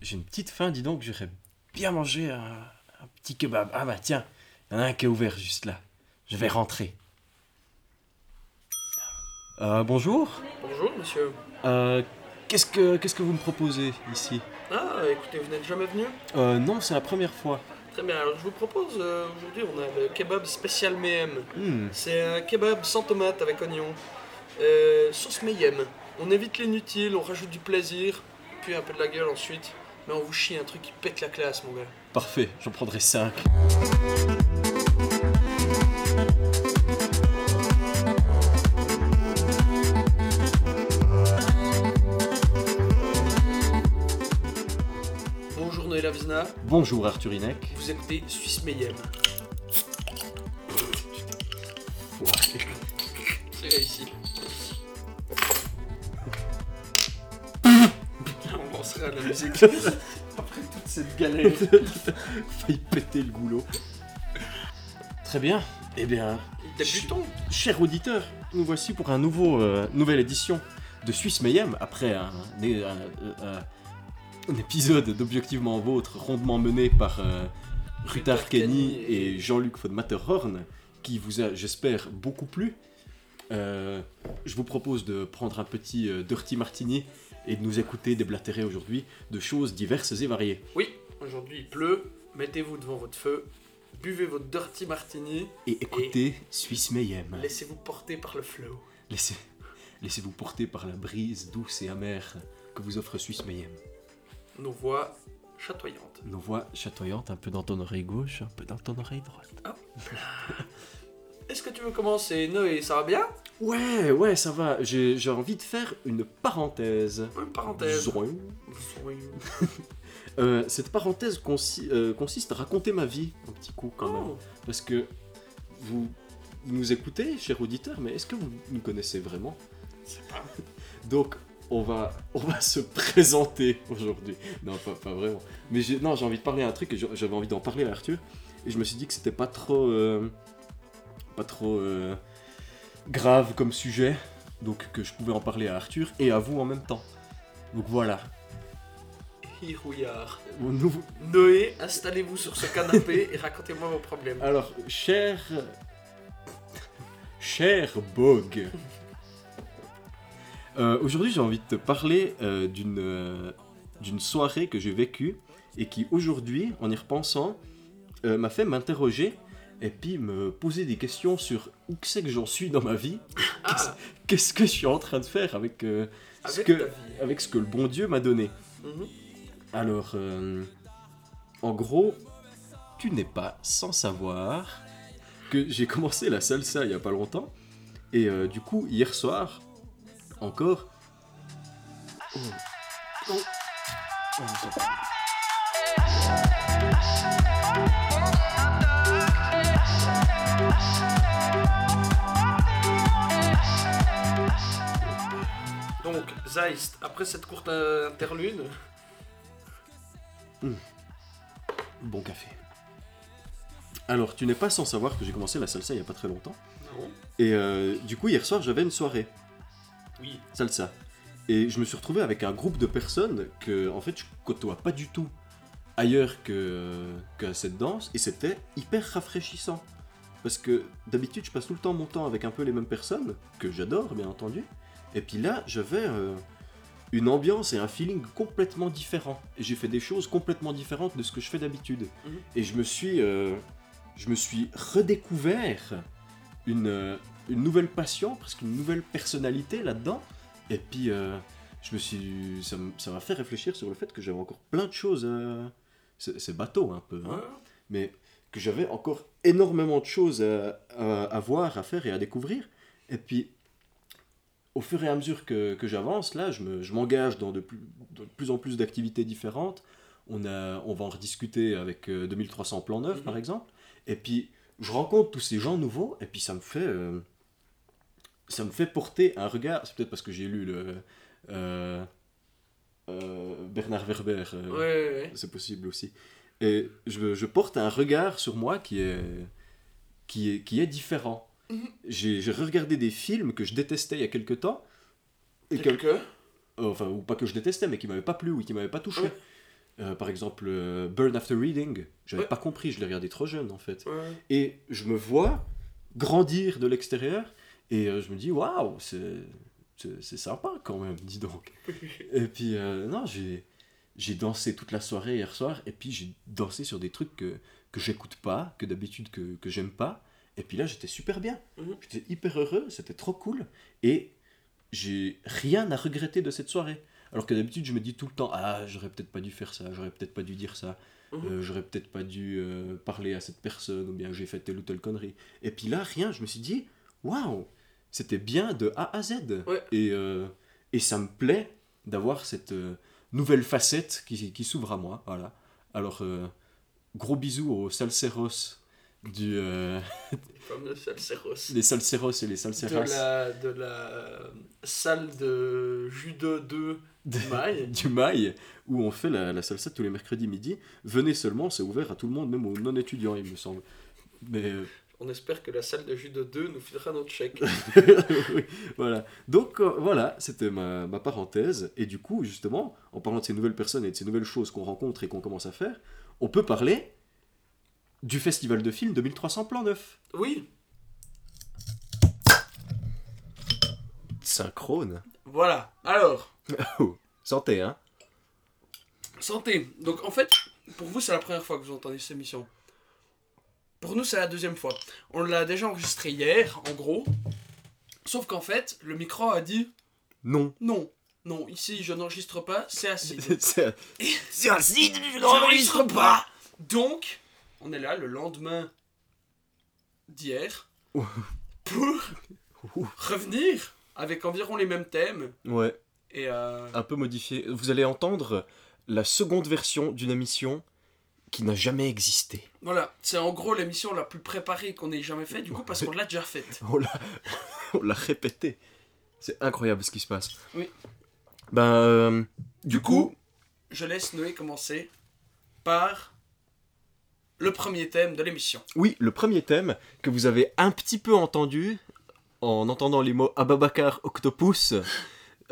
j'ai une petite faim, dis donc, j'aurais bien mangé un, un petit kebab. Ah bah tiens, il y en a un qui est ouvert juste là. Je vais rentrer. Euh, bonjour. Bonjour monsieur. Euh, qu'est-ce que qu'est-ce que vous me proposez ici? Ah, écoutez, vous n'êtes jamais venu? Euh, Non, c'est la première fois. Très bien, alors je vous propose, euh, aujourd'hui on a le kebab spécial Mayhem. Hmm, C'est un kebab sans tomate avec oignon. Euh, sauce Mayhem. On évite l'inutile, on rajoute du plaisir, puis un peu de la gueule ensuite. Mais on vous chie un truc qui pète la classe mon gars. parfait, j'en prendrai 5. Bonjour Noël Avizna, Bonjour Arthur Inek. vous écoutez Suisse Mayhem. La musique. Après toute cette galère, failli péter le goulot. Très bien. Eh bien, Débutons. chers auditeurs, nous voici pour un nouveau, euh, nouvelle édition de Suisse Mayhem après un, un- un- un épisode d'Objectivement Vôtre rondement mené par euh, Rutar Kenny et Jean-Luc von Matterhorn qui vous a, j'espère, beaucoup plu. Euh, je vous propose de prendre un petit euh, Dirty Martini et de nous écouter déblatérer aujourd'hui de choses diverses et variées. Oui, aujourd'hui il pleut, mettez-vous devant votre feu, buvez votre dirty martini, Et écoutez Suisse Mayhem. laissez-vous porter par le flow. Laissez, laissez-vous porter par la brise douce et amère que vous offre Suisse Mayhem. Nos voix chatoyantes. Nos voix chatoyantes, un peu dans ton oreille gauche, un peu dans ton oreille droite. Est-ce que tu veux commencer, Noé? Ça va bien? Ouais, ouais, ça va. J'ai, j'ai envie de faire une parenthèse. Une parenthèse. Zoing. Euh, cette parenthèse consi- euh, consiste à raconter ma vie un petit coup quand même. Oh, Parce que vous nous écoutez, chers auditeurs, mais est-ce que vous nous connaissez vraiment? C'est pas... Donc, on va, on va se présenter aujourd'hui. Non, pas, pas vraiment. Mais j'ai, non, j'ai envie de parler à un truc et j'avais envie d'en parler à Arthur. Et je me suis dit que c'était pas trop, euh, pas trop euh, grave comme sujet. Donc, que je pouvais en parler à Arthur et à vous en même temps. Donc voilà. Hirouillard. Nouveau- Noé, installez-vous sur ce canapé et racontez-moi vos problèmes. Alors, cher. Cher Bog. Euh, Aujourd'hui, j'ai envie de te parler euh, d'une euh, d'une soirée que j'ai vécue et qui, aujourd'hui, en y repensant, m'a fait m'interroger et puis me poser des questions sur où que c'est que j'en suis dans ma vie. Ah, Qu'est-ce que je suis en train de faire avec, euh, ce, avec que le bon Dieu m'a donné. Mhm. Alors, euh, en gros, tu n'es pas sans savoir que j'ai commencé la salsa il y a pas longtemps. Et euh, du coup, hier soir, encore. Oh. Oh. Oh, Donc, Zeist, après cette courte interlude, Bon café. Alors, tu n'es pas sans savoir que j'ai commencé la salsa il y a pas très longtemps. non Et euh, du coup, hier soir, j'avais une soirée Oui. salsa. Et je me suis retrouvé avec un groupe de personnes que, en fait, je côtoie pas du tout ailleurs que, que cette danse. Et c'était hyper rafraîchissant. Parce que d'habitude, je passe tout le temps mon temps avec un peu les mêmes personnes, que j'adore, bien entendu. Et puis là, j'avais euh, une ambiance et un feeling complètement différent. Et j'ai fait des choses complètement différentes de ce que je fais d'habitude. Mhm. Et je me suis, euh, je me suis redécouvert une, euh, une nouvelle passion, presque une nouvelle personnalité là-dedans. Et puis, euh, je me suis, ça m'a fait réfléchir sur le fait que j'avais encore plein de choses. à- C'est c'est bateau un peu, hein, Ouais. mais que j'avais encore énormément de choses à, à- à voir, à faire et à découvrir. Et puis, au fur et à mesure que, que j'avance, là, je me- je m'engage dans de plus, de plus en plus d'activités différentes. On, a, on va en rediscuter avec euh, 2300 plans neufs, Mhm. par exemple. Et puis, je rencontre tous ces gens nouveaux, et puis ça me fait, euh, ça me fait porter un regard. C'est peut-être parce que j'ai lu le euh, euh, Bernard Werber. Ouais, ouais, ouais. c'est possible aussi. Et je, je porte un regard sur moi qui est, qui est, qui est différent. Mhm. J'ai regardé des films que je détestais il y a quelque temps. Et que- Quelques euh, enfin, ou pas que je détestais, mais qui m'avaient pas plu ou qui m'avaient pas touché. Ouais. Euh, par exemple, euh, Burn After Reading, j'avais Ouais. pas compris, je l'ai regardé trop jeune en fait. Ouais. Et je me vois grandir de l'extérieur et je me dis waouh, c'est sympa quand même, dis donc. Et puis non, j'ai j'ai dansé toute la soirée hier soir et puis j'ai dansé sur des trucs que que j'écoute pas, que d'habitude que que j'aime pas. Et puis là, j'étais super bien. Mhm. J'étais hyper heureux, c'était trop cool et j'ai rien à regretter de cette soirée. Alors que d'habitude, je me dis tout le temps ah, j'aurais peut-être pas dû faire ça, j'aurais peut-être pas dû dire ça. Mhm. Euh, j'aurais peut-être pas dû euh, parler à cette personne ou bien j'ai fait telle ou telle connerie. Et puis là, rien, je me suis dit, waouh, c'était bien de A à Z. Ouais. Et, euh, et ça me plaît d'avoir cette nouvelle facette qui, qui s'ouvre à moi. Voilà. Alors, gros bisous aux salseros du, euh, fameux Salseros. les salseros et les De salseras la, de la salle de judo 2 de- Maille. du mail où on fait la, la salsa tous les mercredis midi. Venez seulement, c'est ouvert à tout le monde, même aux non-étudiants, il me semble. Mais euh, On espère que la salle de judo 2 nous filera notre chèque. Oui, voilà. Donc euh, voilà, c'était ma, ma parenthèse. Et du coup, justement, en parlant de ces nouvelles personnes et de ces nouvelles choses qu'on rencontre et qu'on commence à faire, on peut parler du festival de films de 1300 plans neufs. Oui, Synchrone. voilà. Alors, Oh, santé, hein santé. Donc en fait, pour vous, c'est la première fois que vous entendez cette émission. Pour nous, c'est la deuxième fois. On l'a déjà enregistré hier, en gros. Sauf qu'en fait, le micro a dit Non. non. Non, ici, je n'enregistre pas, c'est acide. C'est- C'est acide, je n'enregistre pas Donc, on est là le lendemain d'hier pour revenir avec environ les mêmes thèmes. ouais, Et euh, un peu modifié. Vous allez entendre la seconde version d'une émission qui n'a jamais existé. voilà, c'est en gros l'émission la plus préparée qu'on ait jamais faite, du coup, parce qu'on l'a déjà faite. On l'a, on l'a répété. C'est incroyable ce qui se passe. Oui. Ben, euh, du, Du coup, coup, je laisse Noé commencer par le premier thème de l'émission. oui, le premier thème que vous avez un petit peu entendu en entendant les mots Ababakar Octopus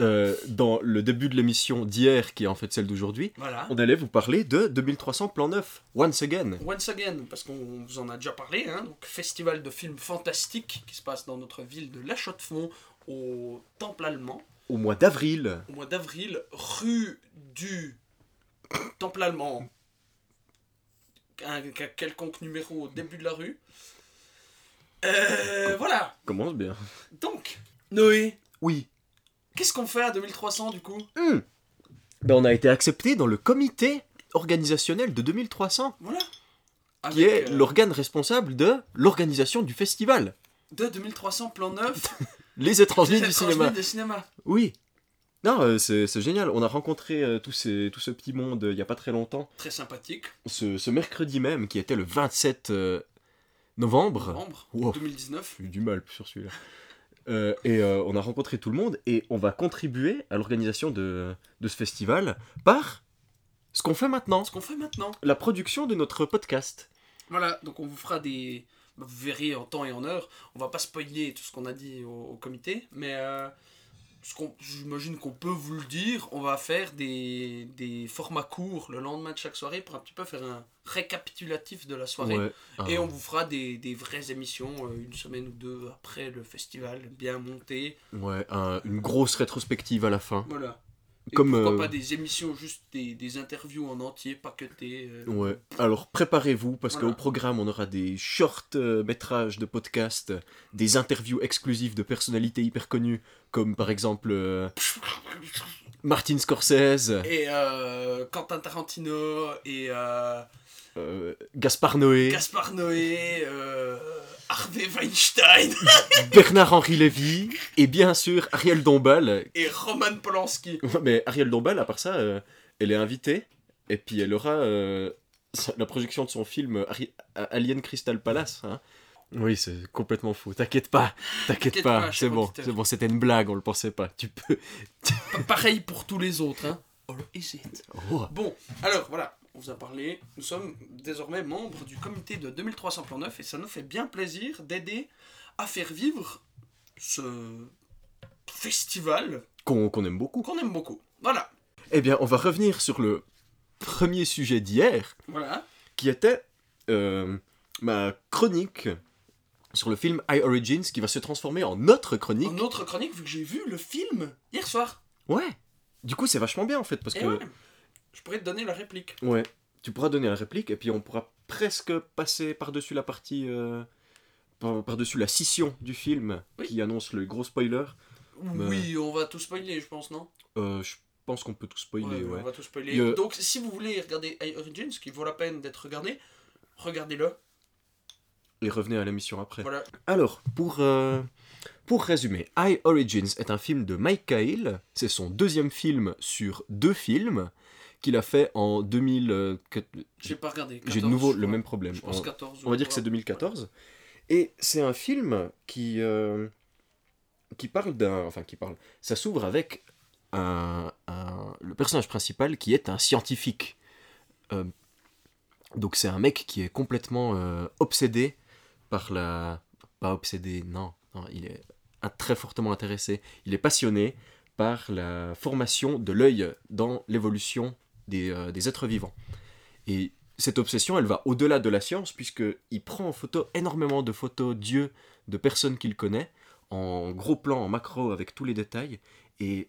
euh, dans le début de l'émission d'hier, qui est en fait celle d'aujourd'hui, Voilà. on allait vous parler de 2300 plans neufs, once again. Once again, parce qu'on vous en a déjà parlé, hein, donc festival de films fantastiques qui se passe dans notre ville de La Chaux-de-Fonds au Temple Allemand Au mois d'avril, au mois d'avril, rue du Temple Allemand. Un, un quelconque numéro au début de la rue. Euh, voilà. commence bien. Donc, Noé, Oui. qu'est-ce qu'on fait à 2300 du coup? Hmm. Ben, on a été accepté dans le comité organisationnel de 2300, Voilà. qui est euh, l'organe responsable de l'organisation du festival. de 2300 plan neuf. Les étrangers Les du étrangers cinéma. du cinéma. Oui. Non, euh, c'est génial. On a rencontré euh, tout, ces- tout ce petit monde euh, il n'y a pas très longtemps. Très sympathique. Ce, ce mercredi même, qui était le 27 euh, novembre. Novembre Wow. 2019. J'ai eu du mal sur celui-là. Et on a rencontré tout le monde et on va contribuer à l'organisation de, de ce festival par ce qu'on fait maintenant, Ce qu'on fait maintenant. la production de notre podcast. Voilà, donc on vous fera des. Vous verrez en temps et en heure. On va pas spoiler tout ce qu'on a dit au, au comité, mais j'imagine qu'on peut vous le dire. On va faire des, des formats courts le lendemain de chaque soirée pour un petit peu faire un récapitulatif de la soirée. Ouais. Et Ah. on vous fera des, des vraies émissions euh, une semaine ou deux après le festival, bien monté. Ouais, un- une grosse rétrospective à la fin. Voilà. Et Comme, pourquoi euh, pas des émissions, juste des, des interviews en entier, pas que euh, Ouais. Alors préparez-vous parce Voilà. qu'au programme on aura des short euh, métrages de podcasts, des interviews exclusives de personnalités hyper connues comme par exemple euh, Martin Scorsese, Et Quentin Tarantino et Gaspard Noé, Gaspard Noé, euh, Harvey Weinstein Bernard-Henri Lévy et bien sûr Ariel Dombal. et Roman Polanski. Mais Ariel Dombal, à part ça, euh, elle est invitée et puis elle aura euh, la projection de son film Ari- Alien Crystal Palace. hein. Oui, c'est complètement fou. T'inquiète pas, t'inquiète T'inquiète pas, pas, c'est cher bon, auditeur. c'est bon, c'était une blague, on le pensait pas. Tu peux. Pa- Pareil pour tous les autres. Hein. Or is it Oh. Bon, alors voilà, on vous a parlé. Nous sommes désormais membres du comité de 2300 plans neufs et ça nous fait bien plaisir d'aider à faire vivre ce festival Qu'on aime beaucoup. qu'on aime beaucoup. Voilà. Eh bien, on va revenir sur le premier sujet d'hier, Voilà. qui était euh, ma chronique sur le film High Origins, qui va se transformer en notre chronique. En autre chronique, vu que j'ai vu le film hier soir. Ouais. Du coup, c'est vachement bien en fait, parce Et que ouais, je pourrais te donner la réplique. ouais, tu pourras donner la réplique et puis on pourra presque passer par-dessus la partie, euh, par- par-dessus la scission du film Oui. qui annonce le gros spoiler. Oui, on va tout spoiler, je pense, non? Euh, je pense qu'on peut tout spoiler, ouais. On va tout spoiler. Donc, si vous voulez regarder Origins, qui vaut la peine d'être regardé, regardez-le. Et revenez à l'émission après. Voilà. Alors, pour, euh, pour résumer, High Origins est un film de Mike Cahill. C'est son deuxième film sur deux films qu'il a fait en 2000. euh, J'ai pas regardé. J'ai de 14, nouveau le même problème. Je pense On- 14. On va dire que c'est 2014. Et c'est un film qui, euh, qui parle d'un. Enfin, qui parle. Ça s'ouvre avec un, un- le personnage principal qui est un scientifique. Euh, donc, c'est un mec qui est complètement euh, obsédé par la. Pas obsédé, non. non il est un- très fortement intéressé. Il est passionné par la formation de l'œil dans l'évolution des, euh, des êtres vivants. Et cette obsession, elle va au-delà de la science, puisqu'il prend en photo énormément de photos d'yeux de personnes qu'il connaît, en gros plan, en macro, avec tous les détails. Et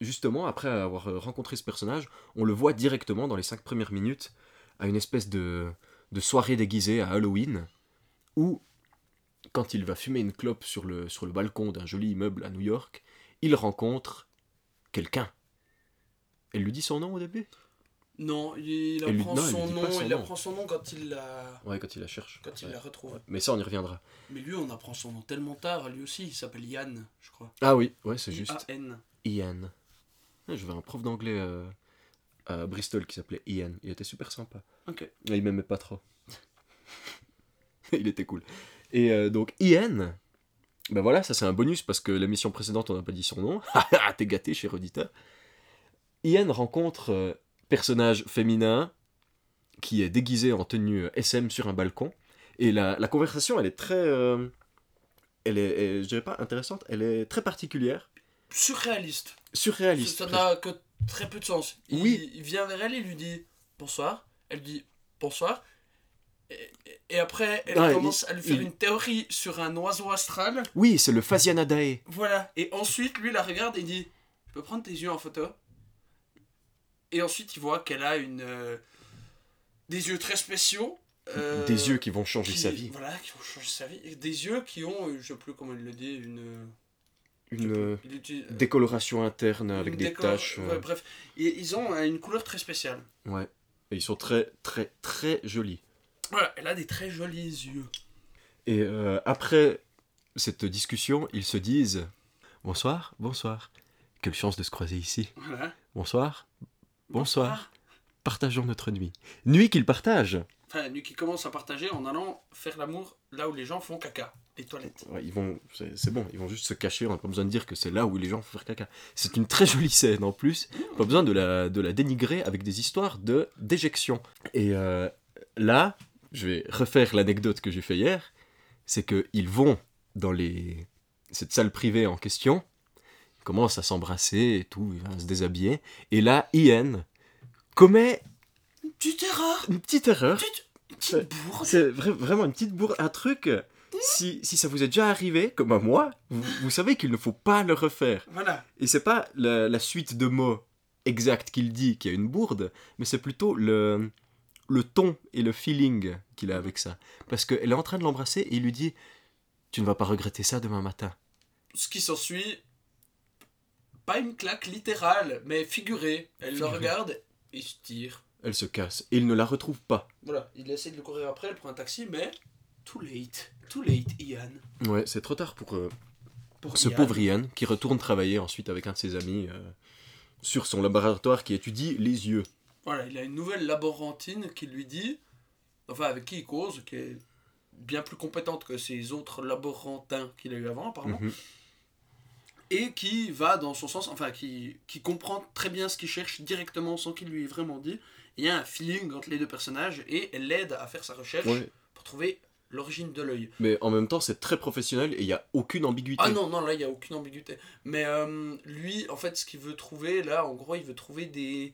justement, après avoir rencontré ce personnage, on le voit directement dans les cinq premières minutes à une espèce de, de soirée déguisée à Halloween, où, quand il va fumer une clope sur le, sur le balcon d'un joli immeuble à New York, il rencontre quelqu'un. Elle lui dit son nom au début? Non, il lui- apprend non, son nom. son il nom. apprend son nom quand il la, Ouais, quand il la cherche. quand il Ouais. la retrouve. Mais ça, on y reviendra. Mais lui, on apprend son nom tellement tard. Lui aussi, il s'appelle Yann, je crois. Ah oui, ouais, c'est juste. I-A-N. Ian. J'avais un prof d'anglais euh, à Bristol qui s'appelait Ian. Il était super sympa. Ok. Et il m'aimait pas trop. il était cool. Et euh, donc Ian, ben voilà, ça c'est un bonus parce que l'émission précédente on n'a pas dit son nom. Ah, T'es gâté, cher auditeur. Ian rencontre euh, personnage féminin qui est déguisé en tenue SM sur un balcon. Et la, la conversation, elle est très... euh, elle est, elle- je dirais pas intéressante, elle est très particulière, Surréaliste. surréaliste. Ça n'a que très peu de sens. Il, Oui. il vient vers elle et lui dit bonsoir. Elle dit bonsoir. Et, après, elle Ouais, commence il- à lui faire il- une théorie sur un oiseau astral. Oui, c'est le Phasianadae. Voilà. Et ensuite, lui la regarde et dit Je peux prendre tes yeux en photo? Et ensuite, il voit qu'elle a une. euh, des yeux très spéciaux. euh, Des yeux qui vont changer qui- sa vie. Voilà, qui vont changer sa vie. Et des yeux qui ont, euh, je sais plus comment il le dit, une. Une euh, décoloration interne avec des taches. ouais, bref, Et ils ont une couleur très spéciale. ouais. Et ils sont très, très, très jolis. Voilà, elle a des très jolis yeux. Et après cette discussion, ils se disent Bonsoir, bonsoir. Quelle chance de se croiser ici. Voilà. Bonsoir, bonsoir. Partageons notre nuit. Nuit qu'ils partagent. Enfin, lui qui commence à partager en allant faire l'amour là où les gens font caca, les toilettes. Ouais, ils vont, c'est bon, ils vont juste se cacher. On n'a pas besoin de dire que c'est là où les gens font faire caca. C'est une très jolie scène en plus. Pas besoin de la, de la dénigrer avec des histoires de d'éjection. Et euh, là, je vais refaire l'anecdote que j'ai fait hier. C'est que ils vont dans les cette salle privée en question, commencent à s'embrasser et tout, vont se déshabiller. Et là, Ian commet Petite erreur une petite erreur. Petite, C'est- petite bourde C'est vra- vraiment une petite bourre, un truc. Si, si ça vous est déjà arrivé, comme à moi, vous, vous savez qu'il ne faut pas le refaire. Voilà. Et c'est pas la, la suite de mots exacts qu'il dit qui a une bourde, mais c'est plutôt le, le ton et le feeling qu'il a avec ça. Parce qu'elle est en train de l'embrasser et il lui dit Tu ne vas pas regretter ça demain matin. Ce qui s'ensuit, pas une claque littérale, mais figurée. Elle le regarde et se tire. Elle se casse et il ne la retrouve pas. Voilà, il essaie de le courir après, elle prend un taxi, mais too late. Too late, Ian. Ouais, c'est trop tard pour euh, Pour ce Ian. pauvre Ian qui retourne travailler ensuite avec un de ses amis euh, sur son laboratoire qui étudie les yeux. Voilà, il a une nouvelle laborantine qui lui dit, enfin avec qui il cause, qui est bien plus compétente que ses autres laborantins qu'il a eu avant apparemment, Mhm. Et qui va dans son sens, enfin qui, qui comprend très bien ce qu'il cherche directement sans qu'il lui ait vraiment dit. Il y a un feeling entre les deux personnages et elle l'aide à faire sa recherche Ouais, pour trouver l'origine de l'œil. mais en même temps, c'est très professionnel et il n'y a aucune ambiguïté. Ah non, non, là, il n'y a aucune ambiguïté. Mais euh, lui, en fait, ce qu'il veut trouver, là, en gros, il veut trouver des,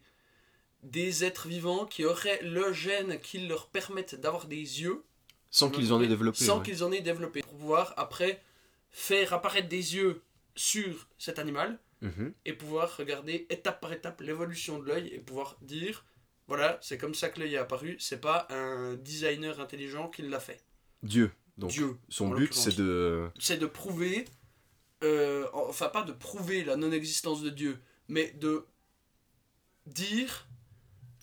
des êtres vivants qui auraient le gène qui leur permette d'avoir des yeux Sans qu'ils en aient développé. sans ouais. qu'ils en aient développé pour pouvoir après faire apparaître des yeux sur cet animal Mhm. et pouvoir regarder étape par étape l'évolution de l'œil et pouvoir dire voilà c'est comme ça que l'œil est apparu c'est pas un designer intelligent qui l'a fait Dieu. Donc, Dieu son but, c'est de. c'est de prouver, euh, enfin pas de prouver la non-existence de Dieu, mais de dire,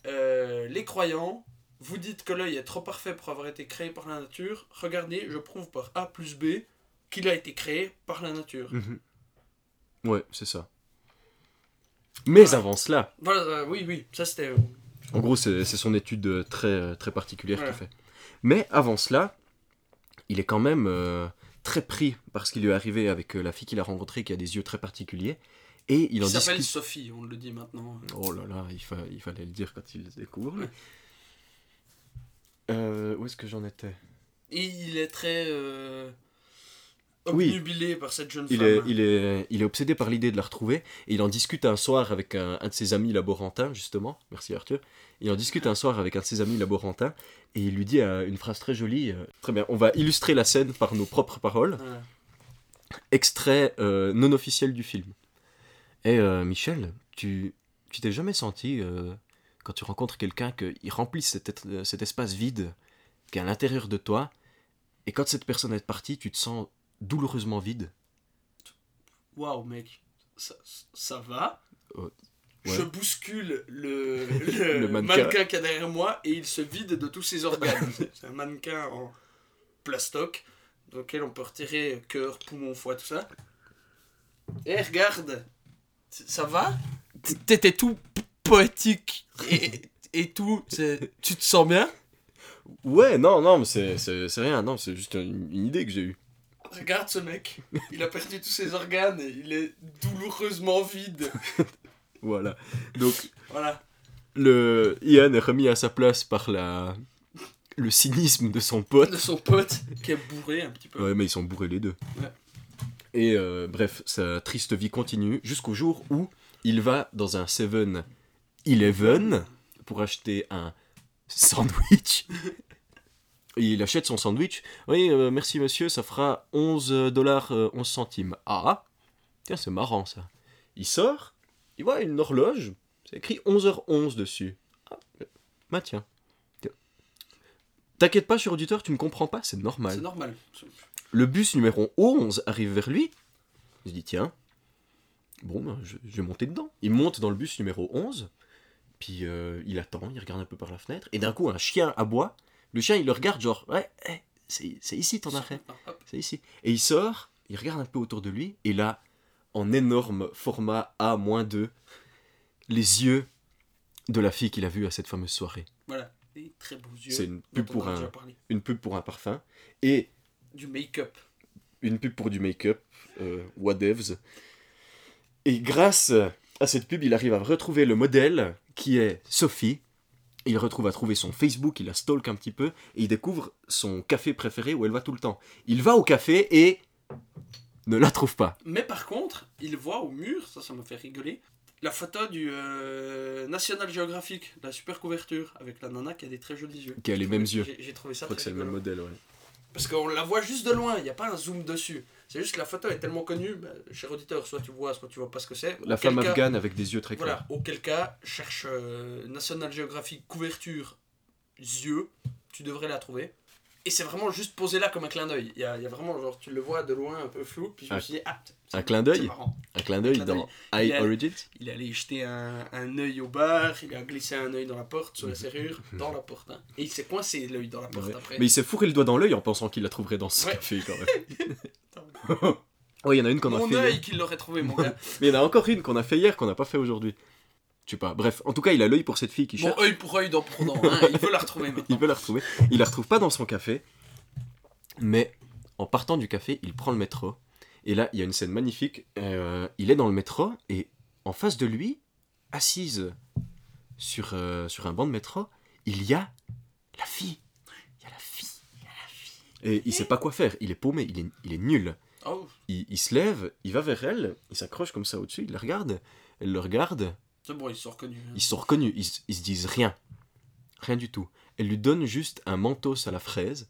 euh, les croyants, vous dites que l'œil est trop parfait pour avoir été créé par la nature, regardez, je prouve par A plus B qu'il a été créé par la nature. Mhm. Ouais, c'est ça. Mais avant cela, Voilà, euh, oui, oui, ça c'était... euh, en gros, c'est son étude euh, très, très particulière qu'il fait. Mais avant cela, il est quand même euh, très pris par ce qui lui est arrivé avec euh, la fille qu'il a rencontrée qui a des yeux très particuliers. Et il en s'appelle discute. Sophie, on le dit maintenant. Oh là là, il, fa- il fallait le dire quand il le découvre. Ouais. Où est-ce que j'en étais? Et il est très... Euh, Oui. obnubilé par cette jeune il femme. est, il, est, il est obsédé par l'idée de la retrouver et il en discute un soir avec un, un de ses amis laborantins, justement. Merci Arthur. Il en discute un soir avec un de ses amis laborantins et il lui dit euh, une phrase très jolie. euh, très bien, on va illustrer la scène par nos propres paroles. Voilà. Extrait euh, non officiel du film. Et Michel, tu tu t'es jamais senti, quand tu rencontres quelqu'un, qu'il cet, être- cet espace vide qui est à l'intérieur de toi et quand cette personne est partie, tu te sens douloureusement vide Waouh, mec, ça, ça va. Oh, Je bouscule le, le, Le mannequin. mannequin. qui est derrière moi et il se vide de tous ses organes. C'est un mannequin en plastoc dans lequel on peut retirer cœur, poumon, foie, tout ça. Et regarde, ça va? T'étais tout poétique et, et tout. Tu te sens bien? Ouais, non, non, mais c'est rien, non, c'est juste une, une idée que j'ai eue. Regarde ce mec, il a perdu tous ses organes et il est douloureusement vide. Voilà. Donc, Voilà. le Ian est remis à sa place par la, le cynisme de son pote. De son pote qui est bourré un petit peu. Ouais, mais ils sont bourrés les deux. Ouais. Et euh, bref, sa triste vie continue jusqu'au jour où il va dans un 7-Eleven pour acheter un sandwich. Il achète son sandwich. Oui, euh, merci monsieur, ça fera 11 dollars 11 centimes. Ah, tiens, c'est marrant ça. Il sort, il voit une horloge, c'est écrit 11h11 dessus. Ah, euh, bah tiens. Tiens. T'inquiète pas, cher auditeur, tu ne comprends pas, c'est normal. C'est normal. Le bus numéro 11 arrive vers lui. Il se dit tiens, bon, ben, je, je vais monter dedans. Il monte dans le bus numéro 11. Puis euh, il attend, il regarde un peu par la fenêtre. Et d'un coup, un chien aboie. Le chien, il le regarde genre, ouais, eh, c'est ici ton arrêt. C'est ici. Et il sort, il regarde un peu autour de lui. Et là, en énorme format A-2, les yeux de la fille qu'il a vue à cette fameuse soirée. Voilà. Des très beaux yeux. C'est une pub pour un, une pub pour un parfum. Et Du make-up. une pub pour du make-up, euh, Whatevs. Et grâce à cette pub, il arrive à retrouver le modèle qui est Sophie. Il retrouve à trouver son Facebook, il la stalk un petit peu, et il découvre son café préféré où elle va tout le temps. Il va au café et ne la trouve pas. Mais par contre, il voit au mur, ça, ça m'a fait rigoler, la photo du euh, National Geographic, la super couverture, avec la nana qui a des très jolis yeux. Qui a les mêmes yeux. J'ai trouvé Je ça crois que c'est le même modèle, ouais. Parce qu'on la voit juste de loin, il n'y a pas un zoom dessus. C'est juste que la photo est tellement connue, bah, cher auditeur, soit tu vois, soit tu vois pas ce que c'est. La femme cas- afghane avec des yeux très clairs. Voilà, auquel cas, cherche euh, National Geographic couverture yeux, tu devrais la trouver. Et c'est vraiment juste posé là comme un clin d'œil. Il y y a vraiment, genre, tu le vois de loin un peu flou, puis je me suis dit, ah, un clin d'œil. Un clin d'œil dans a- Origins Il est allé jeter un, un œil au bar, il a glissé un œil dans la porte, sur la serrure, dans la porte. hein. Et il s'est coincé l'œil dans la porte Ouais. après. Mais il s'est fourré le doigt dans l'œil en pensant qu'il la trouverait dans ce Ouais. café quand même. Oh, il y en a une qu'on a Mon fait. hier. œil qu'il l'aurait trouvé, mon gars. Mais il y en a encore une qu'on a fait hier qu'on n'a pas fait aujourd'hui. Je sais pas. Bref, en tout cas, il a l'œil pour cette fille qui Bon, cherche. œil pour œil, dent pour dent. hein, Il veut la retrouver maintenant. Il veut la retrouver. Il la retrouve pas dans son café. Mais en partant du café, il prend le métro. Et là, il y a une scène magnifique. Euh, il est dans le métro et en face de lui, assise sur, euh, sur un banc de métro, il y a la fille. Il y a la fille. Et il sait pas quoi faire. Il est paumé. Il est, il est nul. Oh, il, il se lève, il va vers elle, il s'accroche comme ça au-dessus, il la regarde, elle le regarde, C'est bon, ils sont reconnus. hein. Ils se sont reconnus, ils, ils se disent rien. Rien du tout. Elle lui donne juste un mentos à la fraise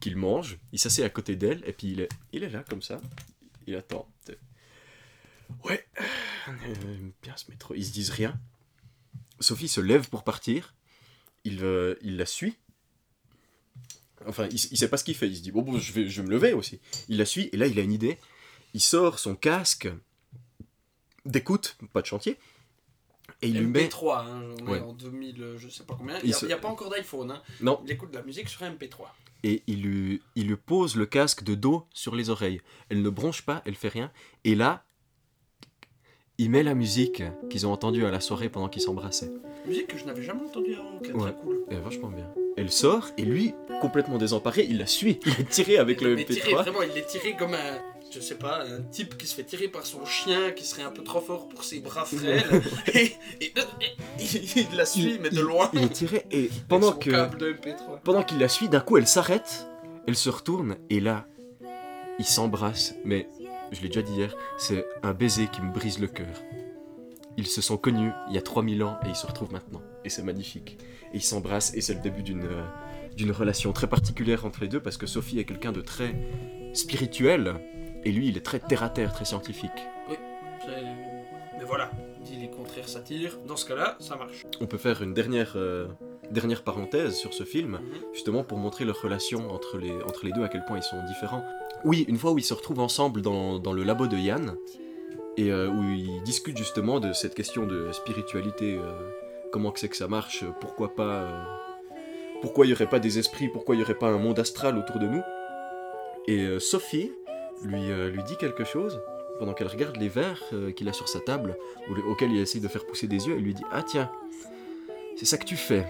qu'il mange. Il s'assied à côté d'elle et puis il est, il est là comme ça. Il attend. Ouais, aime bien ce métro. Ils se disent rien. Sophie se lève pour partir. Il, euh, il la suit. Enfin, il, il sait pas ce qu'il fait. Il se dit bon, bon je, vais, je vais me lever aussi. Il la suit et là, il a une idée. Il sort son casque d'écoute, pas de chantier, et il lui met. MP3, hein, on est en 2000, euh, je sais pas combien. Il n'y a, se- pas encore d'iPhone. Hein. Non, Il écoute de la musique sur un MP3. et il lui, il lui pose le casque de dos sur les oreilles. Elle ne bronche pas, elle fait rien. Et là, il met la musique qu'ils ont entendue à la soirée pendant qu'ils s'embrassaient. Musique que je n'avais jamais entendue avant, qui est Ouais. très cool. Et vachement bien. Elle sort, et lui, complètement désemparé, il la suit. Il est tiré avec le Mais tiré, MP3. vraiment, il est tiré comme un, je sais pas, un type qui se fait tirer par son chien, qui serait un peu trop fort pour ses bras frêles. et, et- et- il la suit, mais de loin. Il est tiré, et pendant que câble de MP3. pendant qu'il la suit, d'un coup, elle s'arrête, elle se retourne, et là, ils s'embrassent. Mais, je l'ai déjà dit hier, c'est un baiser qui me brise le cœur. Ils se sont connus il y a 3000 ans, et ils se retrouvent maintenant. Et c'est magnifique. Et ils s'embrassent, et c'est le début d'une euh, d'une relation très particulière entre les deux, parce que Sophie est quelqu'un de très spirituel, et lui, il est très terre-à-terre, très scientifique. C'est- Mais voilà, dit les contraires s'attirent. Dans ce cas-là, ça marche. On peut faire une dernière, euh, dernière parenthèse sur ce film, Mhm. justement pour montrer leur relation entre les, entre les deux, à quel point ils sont différents. Oui, une fois où ils se retrouvent ensemble dans, le labo de Yann, et euh, où ils discutent justement de cette question de spiritualité, euh, comment que c'est que ça marche, pourquoi pas... euh, pourquoi il n'y aurait pas des esprits, pourquoi il n'y aurait pas un monde astral autour de nous. Et Sophie lui, lui dit quelque chose, pendant qu'elle regarde les verres qu'il a sur sa table, auxquels il essaye de faire pousser des yeux, elle lui dit Ah tiens, c'est ça que tu fais.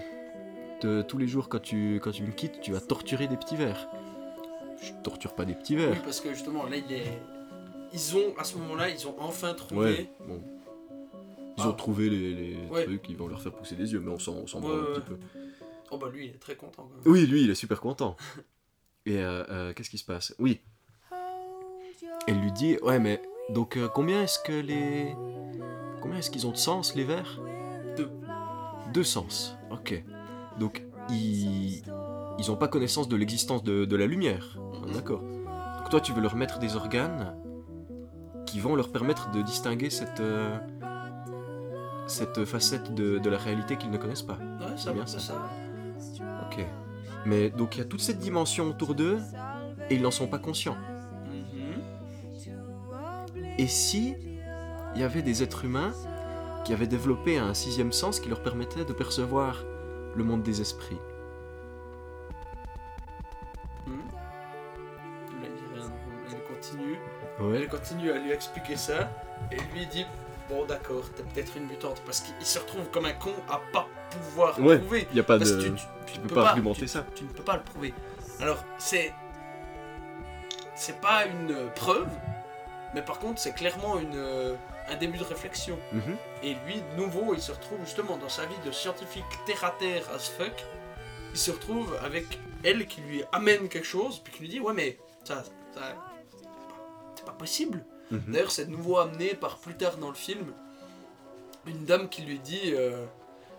Tous les jours, quand tu, quand tu me quittes, tu vas torturer des petits vers. Je torture pas des petits Oui, vers. parce que justement, là, il est... Ils ont, à ce moment-là, ils ont enfin trouvé... Ouais, bon. Ils ont Ah. trouvé les, les Ouais. trucs qui vont leur faire pousser des yeux, mais on s'en s'en Ouais, un petit peu. Oh bah lui, il est très content. Quand même. Oui, lui, il est super content. Et euh, euh, qu'est-ce qui se passe? Oui. Elle lui dit Ouais, mais donc euh, combien est-ce que les. Combien est-ce qu'ils ont de sens, les vers Deux. Deux sens, ok. Donc, ils. Ils n'ont pas connaissance de l'existence de, de la lumière. Mhm. D'accord. Donc, toi, tu veux leur mettre des organes qui vont leur permettre de distinguer cette. euh, cette facette de, de la réalité qu'ils ne connaissent pas. Ouais, ça bien ça. ça. Ok. Mais donc il y a toute cette dimension autour d'eux et ils n'en sont pas conscients. Mhm. Et si il y avait des êtres humains qui avaient développé un sixième sens qui leur permettait de percevoir le monde des esprits? Ouais. Elle continue à lui expliquer ça. Et lui dit Bon, d'accord, t'es peut-être une mutante. Parce qu'il se retrouve comme un con à pas pouvoir Ouais, le prouver. Il n'y a pas Parce de. que tu, tu- tu tu peux peux pas argumenter tu- ça. Tu ne peux pas le prouver. Alors, c'est. C'est pas une preuve, mais par contre, c'est clairement une, euh, un début de réflexion. Mhm. Et lui, de nouveau, il se retrouve justement dans sa vie de scientifique terre à terre as fuck. Il se retrouve avec elle qui lui amène quelque chose, puis qui lui dit Ouais, mais ça. ça c'est pas possible. Mhm. D'ailleurs, c'est de nouveau amené par plus tard dans le film une dame qui lui dit, euh,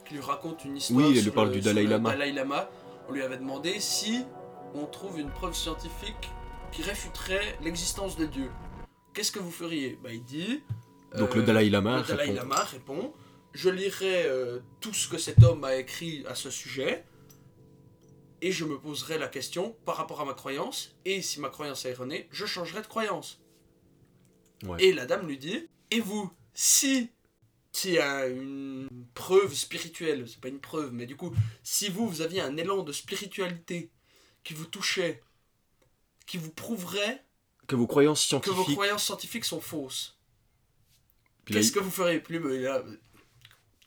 qui lui raconte une histoire. Oui, elle lui parle le- du Dalai Lama. Dalai Lama. On lui avait demandé si on trouve une preuve scientifique qui réfuterait l'existence de Dieu. Qu'est-ce que vous feriez? Bah, il dit. Donc euh, le Dalai Lama. le Dalai répond- Lama répond Je lirai euh, tout ce que cet homme a écrit à ce sujet et je me poserai la question par rapport à ma croyance. Et si ma croyance est erronée, je changerai de croyance. Ouais. Et la dame lui dit Et vous, si y a une preuve spirituelle, c'est pas une preuve, mais du coup, si vous, vous aviez un élan de spiritualité qui vous touchait, qui vous prouverait Que vos croyances que scientifiques. vos croyances scientifiques sont fausses, Puis qu'est-ce il- que vous feriez plus mais là,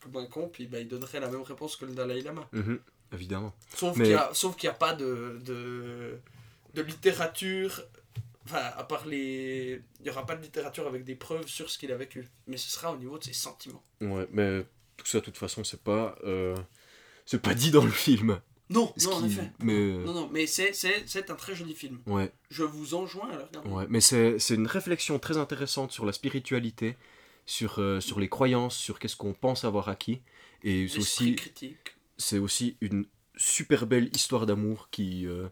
comme un con, puis bah, il donnerait la même réponse que le Dalai Lama. Mhm, Évidemment. Sauf Mais- qu'il n'y a, y a pas de, de, de littérature, enfin, à part les... Il n'y aura pas de littérature avec des preuves sur ce qu'il a vécu, mais ce sera au niveau de ses sentiments. Ouais, mais tout ça, de toute façon, c'est pas. euh, C'est pas dit dans le film. Non, Ce non, en effet. Mais. Non, non, mais c'est, un très joli film. Ouais. Je vous enjoins à le regarder. Ouais, mais c'est une réflexion très intéressante sur la spiritualité, sur, euh, sur les croyances, sur qu'est-ce qu'on pense avoir acquis. Et c'est aussi, c'est aussi une super belle histoire d'amour qui, euh,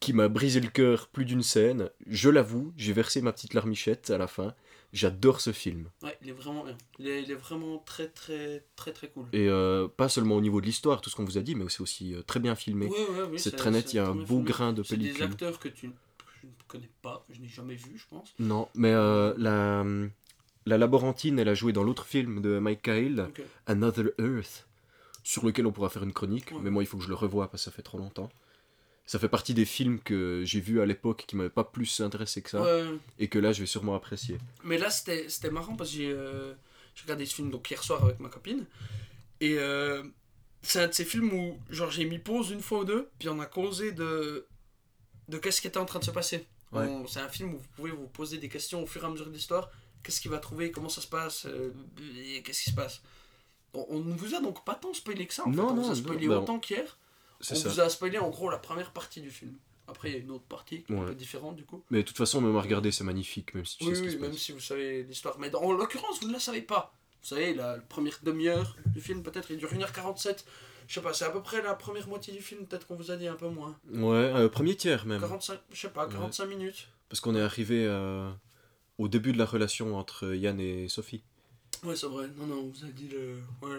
qui m'a brisé le cœur plus d'une scène. Je l'avoue, j'ai versé ma petite larmichette à la fin. J'adore ce film. Ouais, il est vraiment bien. Il est, il est vraiment très très très très cool. Et euh, pas seulement au niveau de l'histoire, tout ce qu'on vous a dit, mais c'est aussi euh, très bien filmé. Oui, ouais, oui, c'est très net, il y a un beau filmé. grain de C'est des pellicule. acteurs que tu je ne connais pas, je n'ai jamais vu, je pense. Non, mais euh, la, la laborantine, elle a joué dans l'autre film de Mike Cahill, Ok. Another Earth, sur lequel on pourra faire une chronique, Ouais. mais moi il faut que je le revoie parce que ça fait trop longtemps. Ça fait partie des films que j'ai vus à l'époque qui m'avaient pas plus intéressé que ça, Ouais, et que là je vais sûrement apprécier. Mais là, c'était c'était marrant parce que j'ai euh, j'ai regardé ce film donc hier soir avec ma copine. Et euh, c'est un de ces films où genre j'ai mis pause une fois ou deux, puis on a causé de, de qu'est-ce qui était en train de se passer. Ouais. On- C'est un film où vous pouvez vous poser des questions au fur et à mesure de l'histoire. Qu'est-ce qu'il va trouver? Comment ça se passe? Euh, et Qu'est-ce qui se passe? On, on ne vous a donc pas tant spoilé que ça. En Non, fait. On non, vous a spoilé autant qu'hier. On ça. vous a spoilé en gros la première partie du film. Après, il y a une autre partie qui est un Ouais. peu différente du coup. Mais de toute façon, même à regarder, c'est magnifique, même si tu Oui, sais ce qui oui, se même passe. si vous savez l'histoire. Mais dans- en l'occurrence, vous ne la savez pas. Vous savez, la première demi-heure du film, peut-être, il dure 1h47. Je sais pas, c'est à peu près la première moitié du film, peut-être qu'on vous a dit un peu moins. Ouais, euh, premier tiers même. 45, je sais pas, 45 minutes. Parce qu'on est arrivé euh, au début de la relation entre Yann et Sophie. Ouais, c'est vrai. Non, non, on vous a dit le... ouais,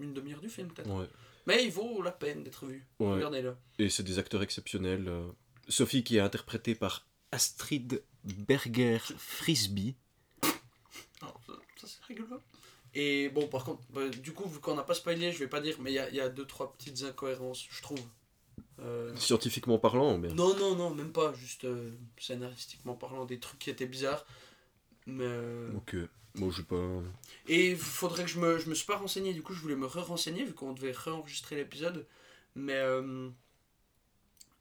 une demi-heure du film, peut-être. Ouais. Mais il vaut la peine d'être vu. ouais. Regardez-le. Et c'est des acteurs exceptionnels. euh. Sophie qui est interprétée par Astrid Berger Frisby. Alors, ça, c'est rigolo. Et bon, par contre, bah, du coup, vu qu'on n'a pas spoilé, je vais pas dire, mais il y a, y a deux, trois petites incohérences, je trouve. Euh, Scientifiquement parlant, bien? Non, non, non, même pas, juste euh, scénaristiquement parlant, des trucs qui étaient bizarres. Mais. euh, Ok. Moi, je sais pas. Et il faudrait que je me. Je me suis pas renseigné, du coup, je voulais me re-renseigner, vu qu'on devait re-enregistrer l'épisode. Mais. euh,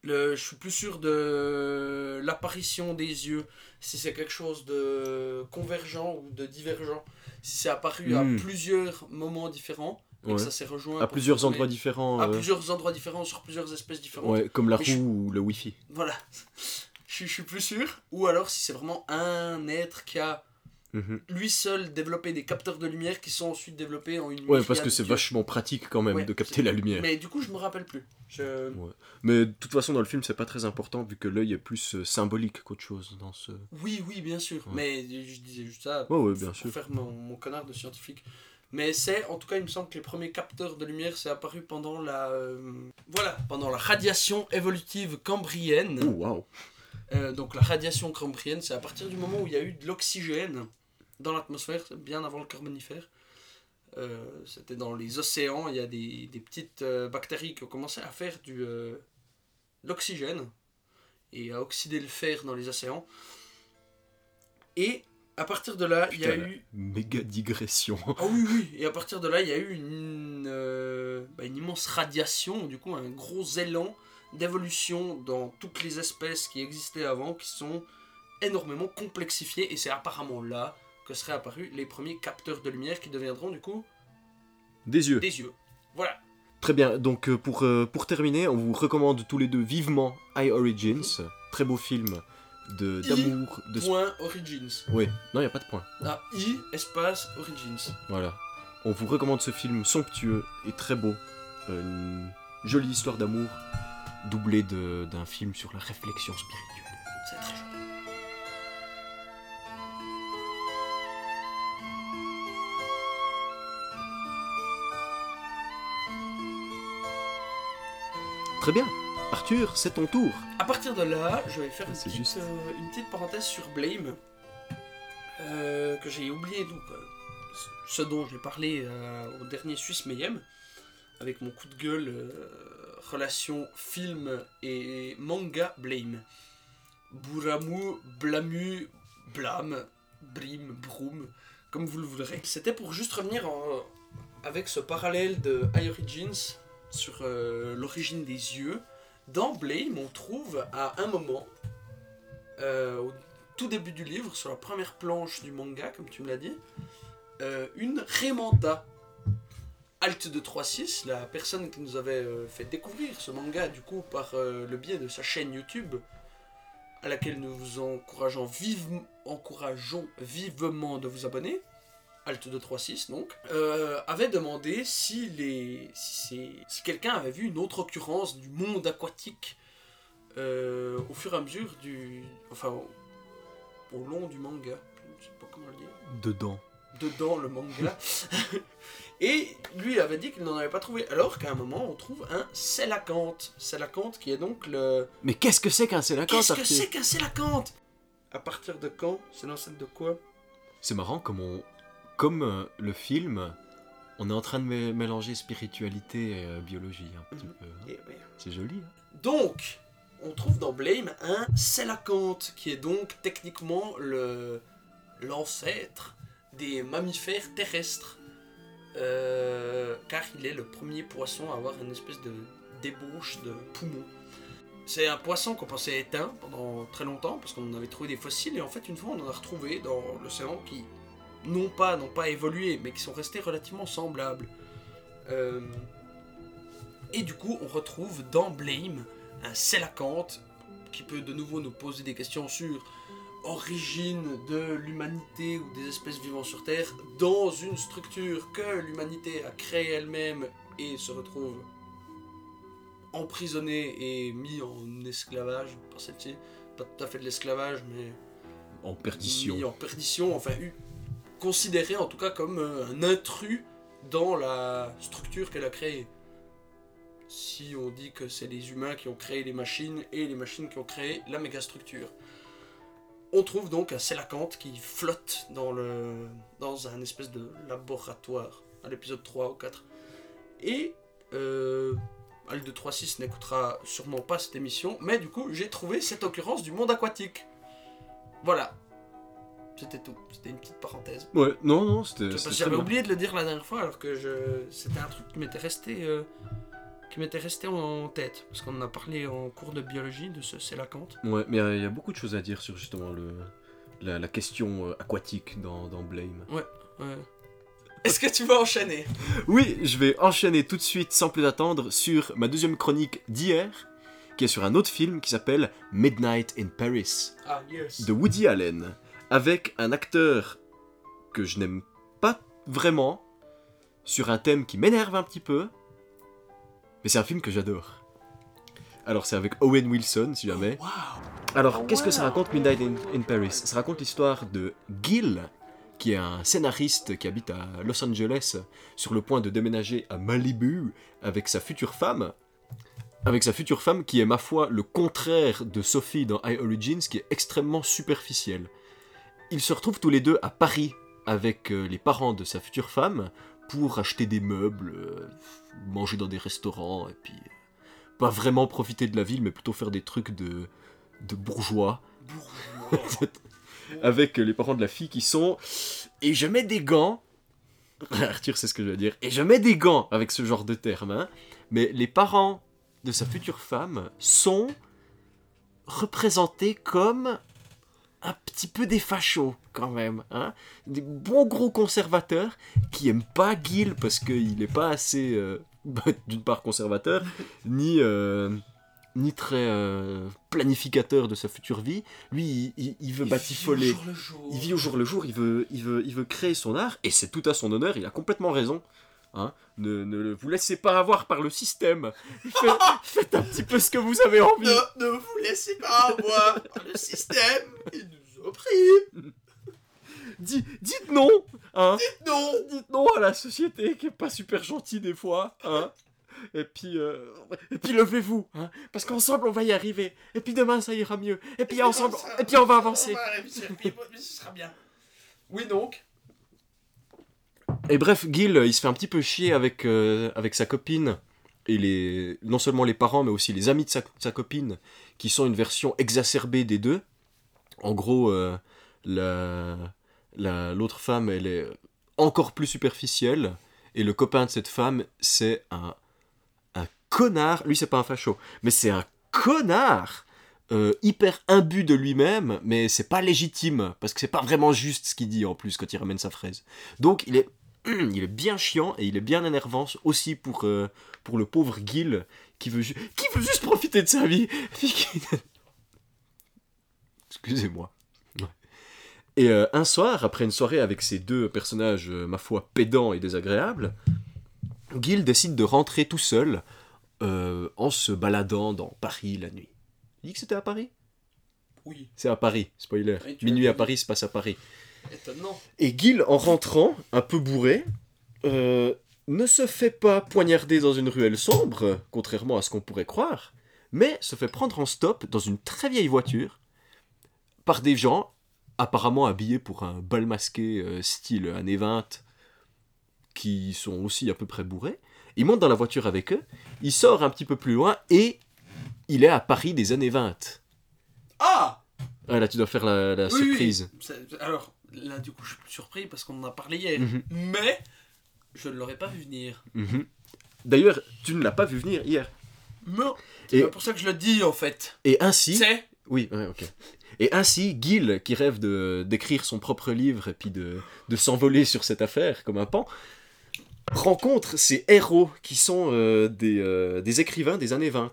le, je suis plus sûr de l'apparition des yeux, si c'est quelque chose de convergent ou de divergent. Si c'est apparu à Hmm. plusieurs moments différents, et Ouais. que ça s'est rejoint. À plusieurs endroits différents. À euh, plusieurs endroits différents, sur plusieurs espèces différentes. Ouais, comme la je- roue ou le wifi. Voilà. Je, je suis plus sûr. Ou alors si c'est vraiment un être qui a Mhm. lui seul développé des capteurs de lumière qui sont ensuite développés en une Ouais, parce que c'est vachement pratique quand même Ouais, de capter la lumière. Mais du coup, je me rappelle plus. Je... Mais de toute façon, dans le film, c'est pas très important vu que l'œil est plus euh, symbolique qu'autre chose dans ce. Oui, oui, bien sûr. Ouais. Mais je disais juste ça bien pour sûr. faire mon, mon connard de scientifique. Mais c'est, en tout cas, il me semble que les premiers capteurs de lumière, c'est apparu pendant la, euh, voilà, pendant la radiation évolutive cambrienne. Oh, waouh. Euh, donc la radiation cambrienne, c'est à partir du moment où il y a eu de l'oxygène dans l'atmosphère, bien avant le carbonifère. Euh, C'était dans les océans, il y a des, des petites euh, bactéries qui ont commencé à faire du euh, l'oxygène et à oxyder le fer dans les océans. Et à partir de là, il y a eu Méga digression. ah oui, oui, et à partir de là, il y a eu une, euh, bah, une immense radiation, du coup, un gros élan d'évolution dans toutes les espèces qui existaient avant, qui sont énormément complexifiées, et c'est apparemment là que seraient apparus les premiers capteurs de lumière qui deviendront, du coup, Des yeux. des yeux. Voilà. Très bien, donc euh, pour, euh, pour terminer, on vous recommande tous les deux vivement High Origins, très beau film de d'amour, de... Point Origins. Oui, non, il a pas de point. Ah, I, espace, Origins. Voilà. On vous recommande ce film somptueux et très beau. Euh, une jolie histoire d'amour, doublée d'un film sur la réflexion spirituelle. C'est très joli. Très bien. Arthur, c'est ton tour. À partir de là, je vais faire une C'est petite, juste. euh, une petite parenthèse sur Blame, euh, que j'ai oublié, donc, euh, ce dont j'ai parlé au dernier Suisse Mayhem, avec mon coup de gueule relation film et manga Blame. Bouramu, Blamu, Blâme, Brim, Broom, comme vous le voudrez. C'était pour juste revenir en- avec ce parallèle de High Origins sur euh, l'origine des yeux. Dans Blame, on trouve à un moment, euh, au tout début du livre, sur la première planche du manga, comme tu me l'as dit, euh, une Remanta. Alt de 3.6, la personne qui nous avait fait découvrir ce manga, du coup, par le biais de sa chaîne YouTube, à laquelle nous vous encourageons, vive- encourageons vivement de vous abonner. Alt 236 donc, euh, avait demandé si, les, si, quelqu'un avait vu une autre occurrence du monde aquatique euh, au fur et à mesure du. Enfin, au, au long du manga. Je sais pas comment le dire. Dedans. Dedans le manga. et lui avait dit qu'il n'en avait pas trouvé. Alors qu'à un moment on trouve un Selacanthe. Selacanthe qui est donc le. Mais qu'est-ce que c'est qu'un Sélacanthe Qu'est-ce que c'est qu'un Selacanthe À partir de quand? C'est l'ancêtre de quoi? C'est marrant comme on... Comme euh, le film, on est en train de mé- mélanger spiritualité et euh, biologie un petit Mhm. peu. hein. Eh ben, C'est joli. hein. Donc, on trouve dans Blame un Selacanthe, qui est donc techniquement le l'ancêtre des mammifères terrestres. Euh, car il est le premier poisson à avoir une espèce de débauche de poumon. C'est un poisson qu'on pensait éteint pendant très longtemps, parce qu'on en avait trouvé des fossiles, et en fait, une fois, on en a retrouvé dans l'océan qui, non pas, n'ont pas évolué, mais qui sont restés relativement semblables. Euh, et du coup, on retrouve dans Blame un Selacanthe qui peut de nouveau nous poser des questions sur origine de l'humanité ou des espèces vivant sur Terre dans une structure que l'humanité a créée elle-même et se retrouve emprisonnée et mis en esclavage par celle-ci. Pas tout à fait de l'esclavage, mais En perdition. mis en perdition, enfin considéré en tout cas comme euh, un intrus dans la structure qu'elle a créée. Si on dit que c'est les humains qui ont créé les machines et les machines qui ont créé la mégastructure. On trouve donc un Selacanthe qui flotte dans, le, dans un espèce de laboratoire, à l'épisode 3 ou 4. Et euh, Al 236 n'écoutera sûrement pas cette émission, mais du coup j'ai trouvé cette occurrence du monde aquatique. Voilà. C'était tout. C'était une petite parenthèse. Ouais, non, non, c'était. J'avais bien. oublié de le dire la dernière fois, alors que je... c'était un truc qui m'était resté, euh, qui m'était resté en tête. Parce qu'on en a parlé en cours de biologie de ce Selacanthe. Ouais, mais euh, il y a beaucoup de choses à dire sur justement le, la, la question euh, aquatique dans, dans Blame. Ouais. Est-ce que tu vas enchaîner? Oui, je vais enchaîner tout de suite sans plus attendre sur ma deuxième chronique d'hier, qui est sur un autre film qui s'appelle Midnight in Paris. Ah, yes. de Woody Allen avec un acteur que je n'aime pas vraiment sur un thème qui m'énerve un petit peu mais c'est un film que j'adore. Alors c'est avec Owen Wilson si jamais. Waouh alors qu'est-ce que ça raconte Midnight in, in Paris? Ça raconte l'histoire de Gil qui est un scénariste qui habite à Los Angeles sur le point de déménager à Malibu avec sa future femme. Avec sa future femme qui est ma foi le contraire de Sophie dans High Origins qui est extrêmement superficielle. Ils se retrouvent tous les deux à Paris avec euh, les parents de sa future femme pour acheter des meubles, euh, manger dans des restaurants et puis euh, pas vraiment profiter de la ville mais plutôt faire des trucs de, de bourgeois Bourgeois. avec les parents de la fille qui sont et je mets des gants Arthur c'est ce que je veux dire et je mets des gants avec ce genre de terme hein. mais les parents de sa future femme sont représentés comme un petit peu des fachos quand même hein. des bons gros conservateurs qui aiment pas Gil parce qu'il est pas assez euh, d'une part conservateur ni euh, ni très euh, planificateur de sa future vie lui il, il- il veut Il batifoler vit il vit au jour le jour, il veut, il veut, il veut créer son art, et c'est tout à son honneur, il a complètement raison. Hein ne, ne vous laissez pas avoir par le système. Faites, faites un petit peu ce que vous avez envie. Ne, ne vous laissez pas avoir par le système. Il nous opprime. Dis- dites non. Hein Non. dites non à la société qui est pas super gentille des fois. Hein et puis, euh, et puis levez-vous, hein, parce qu'ensemble on va y arriver. Et puis demain ça ira mieux. Et puis ensemble, Ça- et puis on va avancer. On va réussir. Oui, mais ce sera bien. Oui, donc. Et bref, Gil, il se fait un petit peu chier avec, euh, avec sa copine, et les, non seulement les parents, mais aussi les amis de sa, copine, qui sont une version exacerbée des deux. En gros, euh, la, la- l'autre femme, elle est encore plus superficielle, et le copain de cette femme, c'est un, un connard. Lui, c'est pas un facho, mais c'est un connard euh, hyper imbu de lui-même, mais c'est pas légitime, parce que c'est pas vraiment juste ce qu'il dit en plus quand il ramène sa fraise. Donc il est, il est bien chiant et il est bien énervant aussi pour, euh, pour le pauvre Gil qui veut, qui veut juste profiter de sa vie. Excusez-moi. Et euh, un soir, après une soirée avec ces deux personnages, euh, ma foi, pédants et désagréables, Gil décide de rentrer tout seul en se baladant dans Paris la nuit. Il dit que c'était à Paris? Oui, C'est à Paris, spoiler. Oui, Minuit à. Paris se passe à Paris. Étonnant. Et Gil, en rentrant, un peu bourré, euh, ne se fait pas poignarder dans une ruelle sombre, contrairement à ce qu'on pourrait croire, mais se fait prendre en stop dans une très vieille voiture par des gens apparemment habillés pour un bal masqué euh, style années 20 qui sont aussi à peu près bourrés. Il monte dans la voiture avec eux, il sort un petit peu plus loin et il est à Paris des années 20. Ah Ah là, tu dois faire la, la Oui, oui. surprise. Alors, là, du coup, je suis plus surpris parce qu'on en a parlé hier. Mhm, Mais, je ne l'aurais pas vu venir. mhm. D'ailleurs, tu ne l'as pas vu venir hier. Non. C'est pour ça que je le dis, en fait. Et ainsi, C'est oui, ouais, ok. Et ainsi, Gil, qui rêve de d'écrire son propre livre et puis de, de s'envoler sur cette affaire comme un pan, rencontre ces héros qui sont euh, des, euh, des écrivains des années 20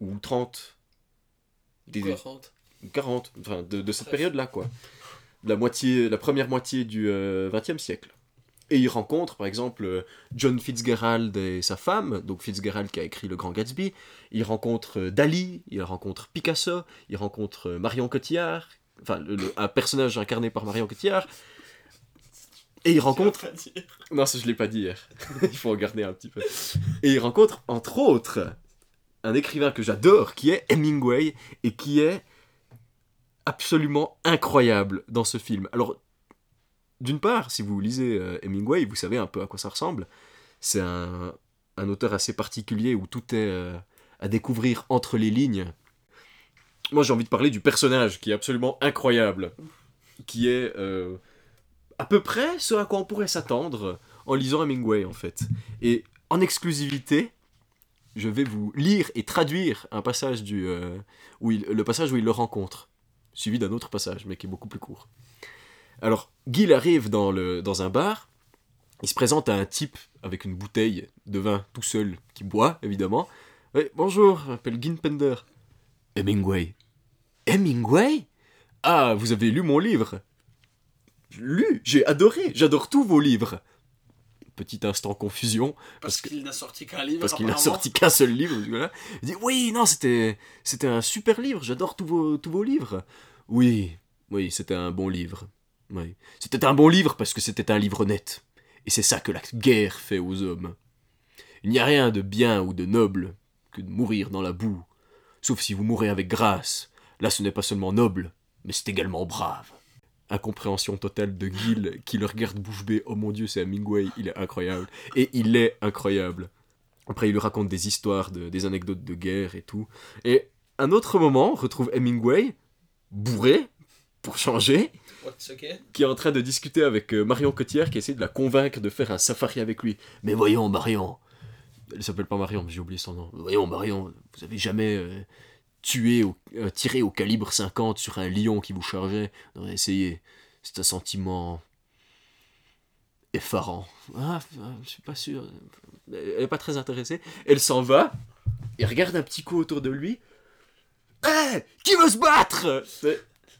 ou 30, des, cohérente. ou 40, enfin de, de cette période-là, quoi. La, moitié, la première moitié du euh, XXe siècle. Et il rencontre, par exemple, euh, John Fitzgerald et sa femme, donc Fitzgerald qui a écrit Le Grand Gatsby. Il rencontre euh, Dali, il rencontre Picasso, il rencontre euh, Marion Cotillard, enfin, le- le- un personnage incarné par Marion Cotillard. Et il rencontre non, ça je l'ai pas dit hier. Il faut regarder un petit peu. Et il rencontre, entre autres, un écrivain que j'adore, qui est Hemingway, et qui est absolument incroyable dans ce film. Alors, d'une part, si vous lisez euh, Hemingway, vous savez un peu à quoi ça ressemble. C'est un, un auteur assez particulier où tout est euh, à découvrir entre les lignes. Moi, j'ai envie de parler du personnage qui est absolument incroyable, qui est euh, à peu près ce à quoi on pourrait s'attendre en lisant Hemingway, en fait. Et en exclusivité, je vais vous lire et traduire un passage du, où le passage où il le rencontre, suivi d'un autre passage, mais qui est beaucoup plus court. Alors, Gil arrive dans, le, dans un bar, il se présente à un type avec une bouteille de vin tout seul, qui boit, évidemment. Ouais, bonjour, je m'appelle Gin Pender. Hemingway. Hemingway? Ah, vous avez lu mon livre Lu J'ai adoré J'adore tous vos livres Petit instant confusion, Parce qu'il n'a sorti qu'un livre. parce qu'il n'a sorti qu'un seul livre. Voilà. Il dit Oui, non, c'était c'était un super livre, j'adore tous vos, tous vos livres. Oui, oui, c'était un bon livre. Oui. C'était un bon livre parce que c'était un livre net. Et c'est ça que la guerre fait aux hommes. Il n'y a rien de bien ou de noble que de mourir dans la boue. Sauf si vous mourrez avec grâce. Là, ce n'est pas seulement noble, mais c'est également brave. Incompréhension totale de Gil qui le regarde bouche bée. Oh mon dieu, c'est Hemingway, il est incroyable. Et il est incroyable. Après, il lui raconte des histoires, de- des anecdotes de guerre et tout. Et un autre moment, retrouve Hemingway, bourré, pour changer, qui est en train de discuter avec euh, Marion Cotillard, qui essaie de la convaincre de faire un safari avec lui. Mais voyons, Marion. Elle s'appelle pas Marion, mais j'ai oublié son nom. Voyons, Marion, vous avez jamais euh, tué, au, euh, tiré au calibre 50 sur un lion qui vous chargeait. Essayer. C'est un sentiment effarant. Ah, ah, je suis pas sûr. Elle est pas très intéressée. Elle s'en va et regarde un petit coup autour de lui. Hé Qui veut se battre?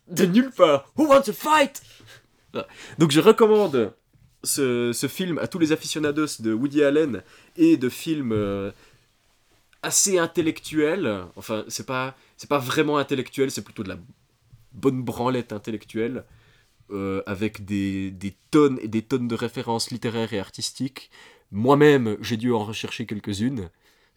De nulle part. Who wants to fight? Voilà. Donc je recommande ce, ce film à tous les aficionados de Woody Allen et de films euh, assez intellectuels. Enfin, c'est pas, c'est pas vraiment intellectuel, c'est plutôt de la bonne branlette intellectuelle. euh, avec des, des tonnes et des tonnes de références littéraires et artistiques. Moi-même, j'ai dû en rechercher quelques-unes.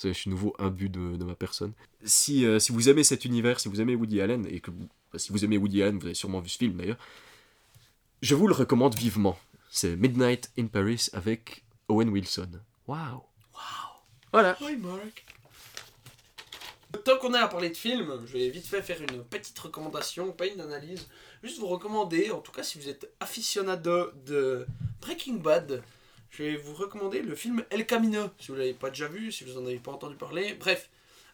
Je suis nouveau imbu de, de ma personne. Si, euh, si vous aimez cet univers, si vous aimez Woody Allen, et que vous- si vous aimez Woody Allen, vous avez sûrement vu ce film d'ailleurs, je vous le recommande vivement. C'est Midnight in Paris avec Owen Wilson. Waouh Voilà. Oui, Mark. Tant qu'on est à parler de films, je vais vite fait faire une petite recommandation, pas une analyse. Juste vous recommander, en tout cas si vous êtes aficionado de Breaking Bad, je vais vous recommander le film El Camino. Si vous l'avez pas déjà vu, si vous en avez pas entendu parler. Bref,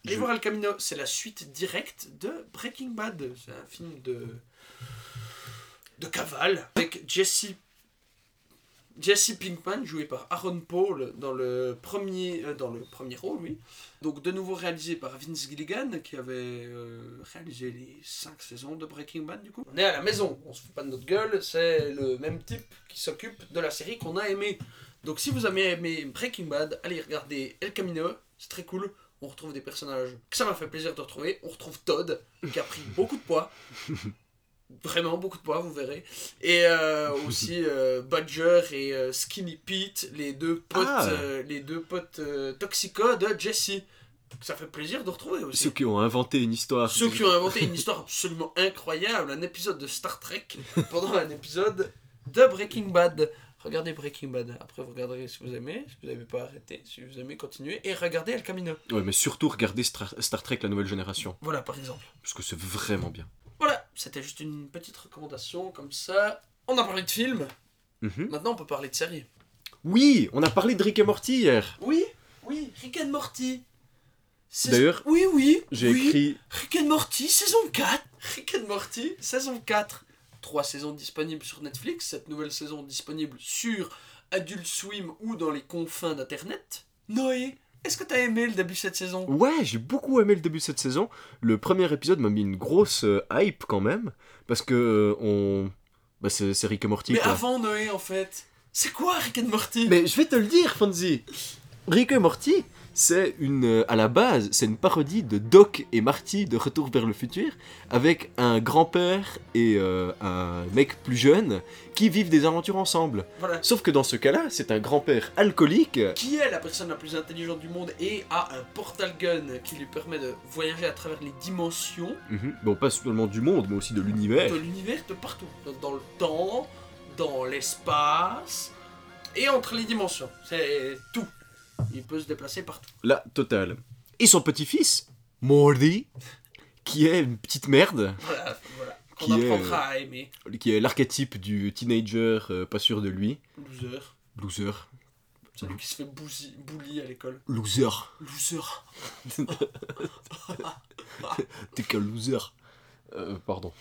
allez Je- voir El Camino, c'est la suite directe de Breaking Bad. C'est un film de. de cavale avec Jesse. Jesse Pinkman, joué par Aaron Paul dans le premier, euh, dans le premier rôle, oui. Donc de nouveau réalisé par Vince Gilligan, qui avait euh, réalisé les 5 saisons de Breaking Bad, du coup. On est à la maison, on se fout pas de notre gueule, c'est le même type qui s'occupe de la série qu'on a aimé. Donc si vous avez aimé Breaking Bad, allez regarder El Camino, c'est très cool. On retrouve des personnages que ça m'a fait plaisir de retrouver. On retrouve Todd, qui a pris beaucoup de poids. Vraiment beaucoup de poids, vous verrez. Et euh, aussi euh, Badger et euh, Skinny Pete, les deux potes, Ah. les deux potes toxicos de Jesse. Ça fait plaisir de retrouver aussi. Ceux qui ont inventé une histoire. Ceux qui ont inventé une histoire absolument incroyable, un épisode de Star Trek pendant un épisode de Breaking Bad. Regardez Breaking Bad, après vous regarderez si vous aimez, si vous n'avez pas arrêté, si vous aimez continuez, et regardez El Camino. Ouais, mais surtout regardez Star, Star Trek la nouvelle génération. Voilà par exemple. Parce que c'est vraiment bien. C'était juste une petite recommandation comme ça. On a parlé de films, Mhm. maintenant on peut parler de séries. Oui, on a parlé de Rick et Morty hier. Oui, oui, Rick and Morty. D'ailleurs, oui, oui, J'ai oui. écrit. Rick and Morty, saison 4. Rick and Morty, saison 4. Trois saisons disponibles sur Netflix. Cette nouvelle saison disponible sur Adult Swim ou dans les confins d'Internet. Noé, est-ce que t'as aimé le début de cette saison? Ouais, j'ai beaucoup aimé le début de cette saison. Le premier épisode m'a mis une grosse euh, hype quand même. Parce que euh, on. Bah, c'est c'est Rick et Morty. Mais quoi. avant Noé, en fait, c'est quoi Rick and Morty? Mais je vais te le dire, Fonzie. Rick et Morty, c'est une, euh, à la base, c'est une parodie de Doc et Marty de Retour vers le futur, avec un grand-père et euh, un mec plus jeune qui vivent des aventures ensemble. Voilà. Sauf que dans ce cas-là, c'est un grand-père alcoolique. Qui est la personne la plus intelligente du monde et a un portal gun qui lui permet de voyager à travers les dimensions Mhm. Bon, pas seulement du monde, mais aussi de l'univers. de l'univers de partout. Dans le temps, dans l'espace et entre les dimensions. C'est tout. Il peut se déplacer partout. La totale. Et son petit-fils, Morty, qui est une petite merde, Voilà, voilà. Qu'on Qui est, apprendra à aimer. qui est l'archétype du teenager euh, pas sûr de lui. Loser. Loser. Celui qui se fait bousi- bully à l'école. Loser. Loser. T'es qu'un loser. Euh, pardon.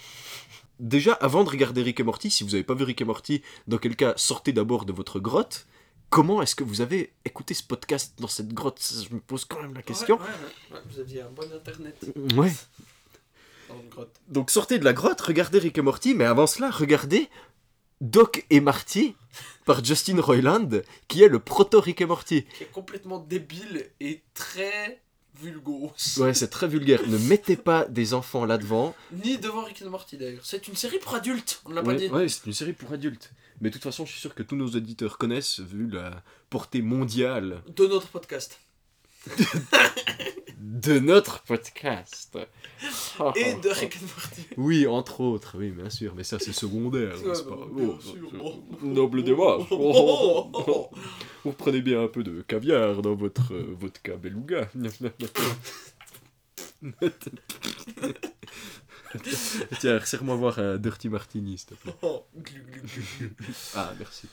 Déjà, avant de regarder Rick et Morty, si vous n'avez pas vu Rick et Morty, dans quel cas, sortez d'abord de votre grotte. Comment est-ce que vous avez écouté ce podcast dans cette grotte? Je me pose quand même la question. Ouais, ouais, ouais. Vous aviez un bon internet Ouais. dans une grotte. Donc sortez de la grotte, regardez Rick et Morty, mais avant cela, regardez Doc et Marty par Justin Roiland, qui est le proto Rick et Morty. Qui est complètement débile et très vulgose. Ouais, c'est très vulgaire. Ne mettez pas des enfants là-devant. Ni devant Rick and Morty d'ailleurs. C'est une série pour adultes, on ne l'a pas dit. ouais, c'est une série pour adultes. Mais de toute façon, je suis sûr que tous nos auditeurs connaissent, vu la portée mondiale De notre podcast. de notre podcast. Et de Rick and Morty. Oui, entre autres, oui, bien sûr, mais ça c'est secondaire, n'est-ce pas bien Oh, sûr. oh, Oh. oh, Noble débat. Oh, oh, oh, oh. Vous prenez bien un peu de caviar dans votre euh, vodka beluga. Tiens, serre-moi voir un Dirty Martini, s'il te plaît. Oh. Ah, merci.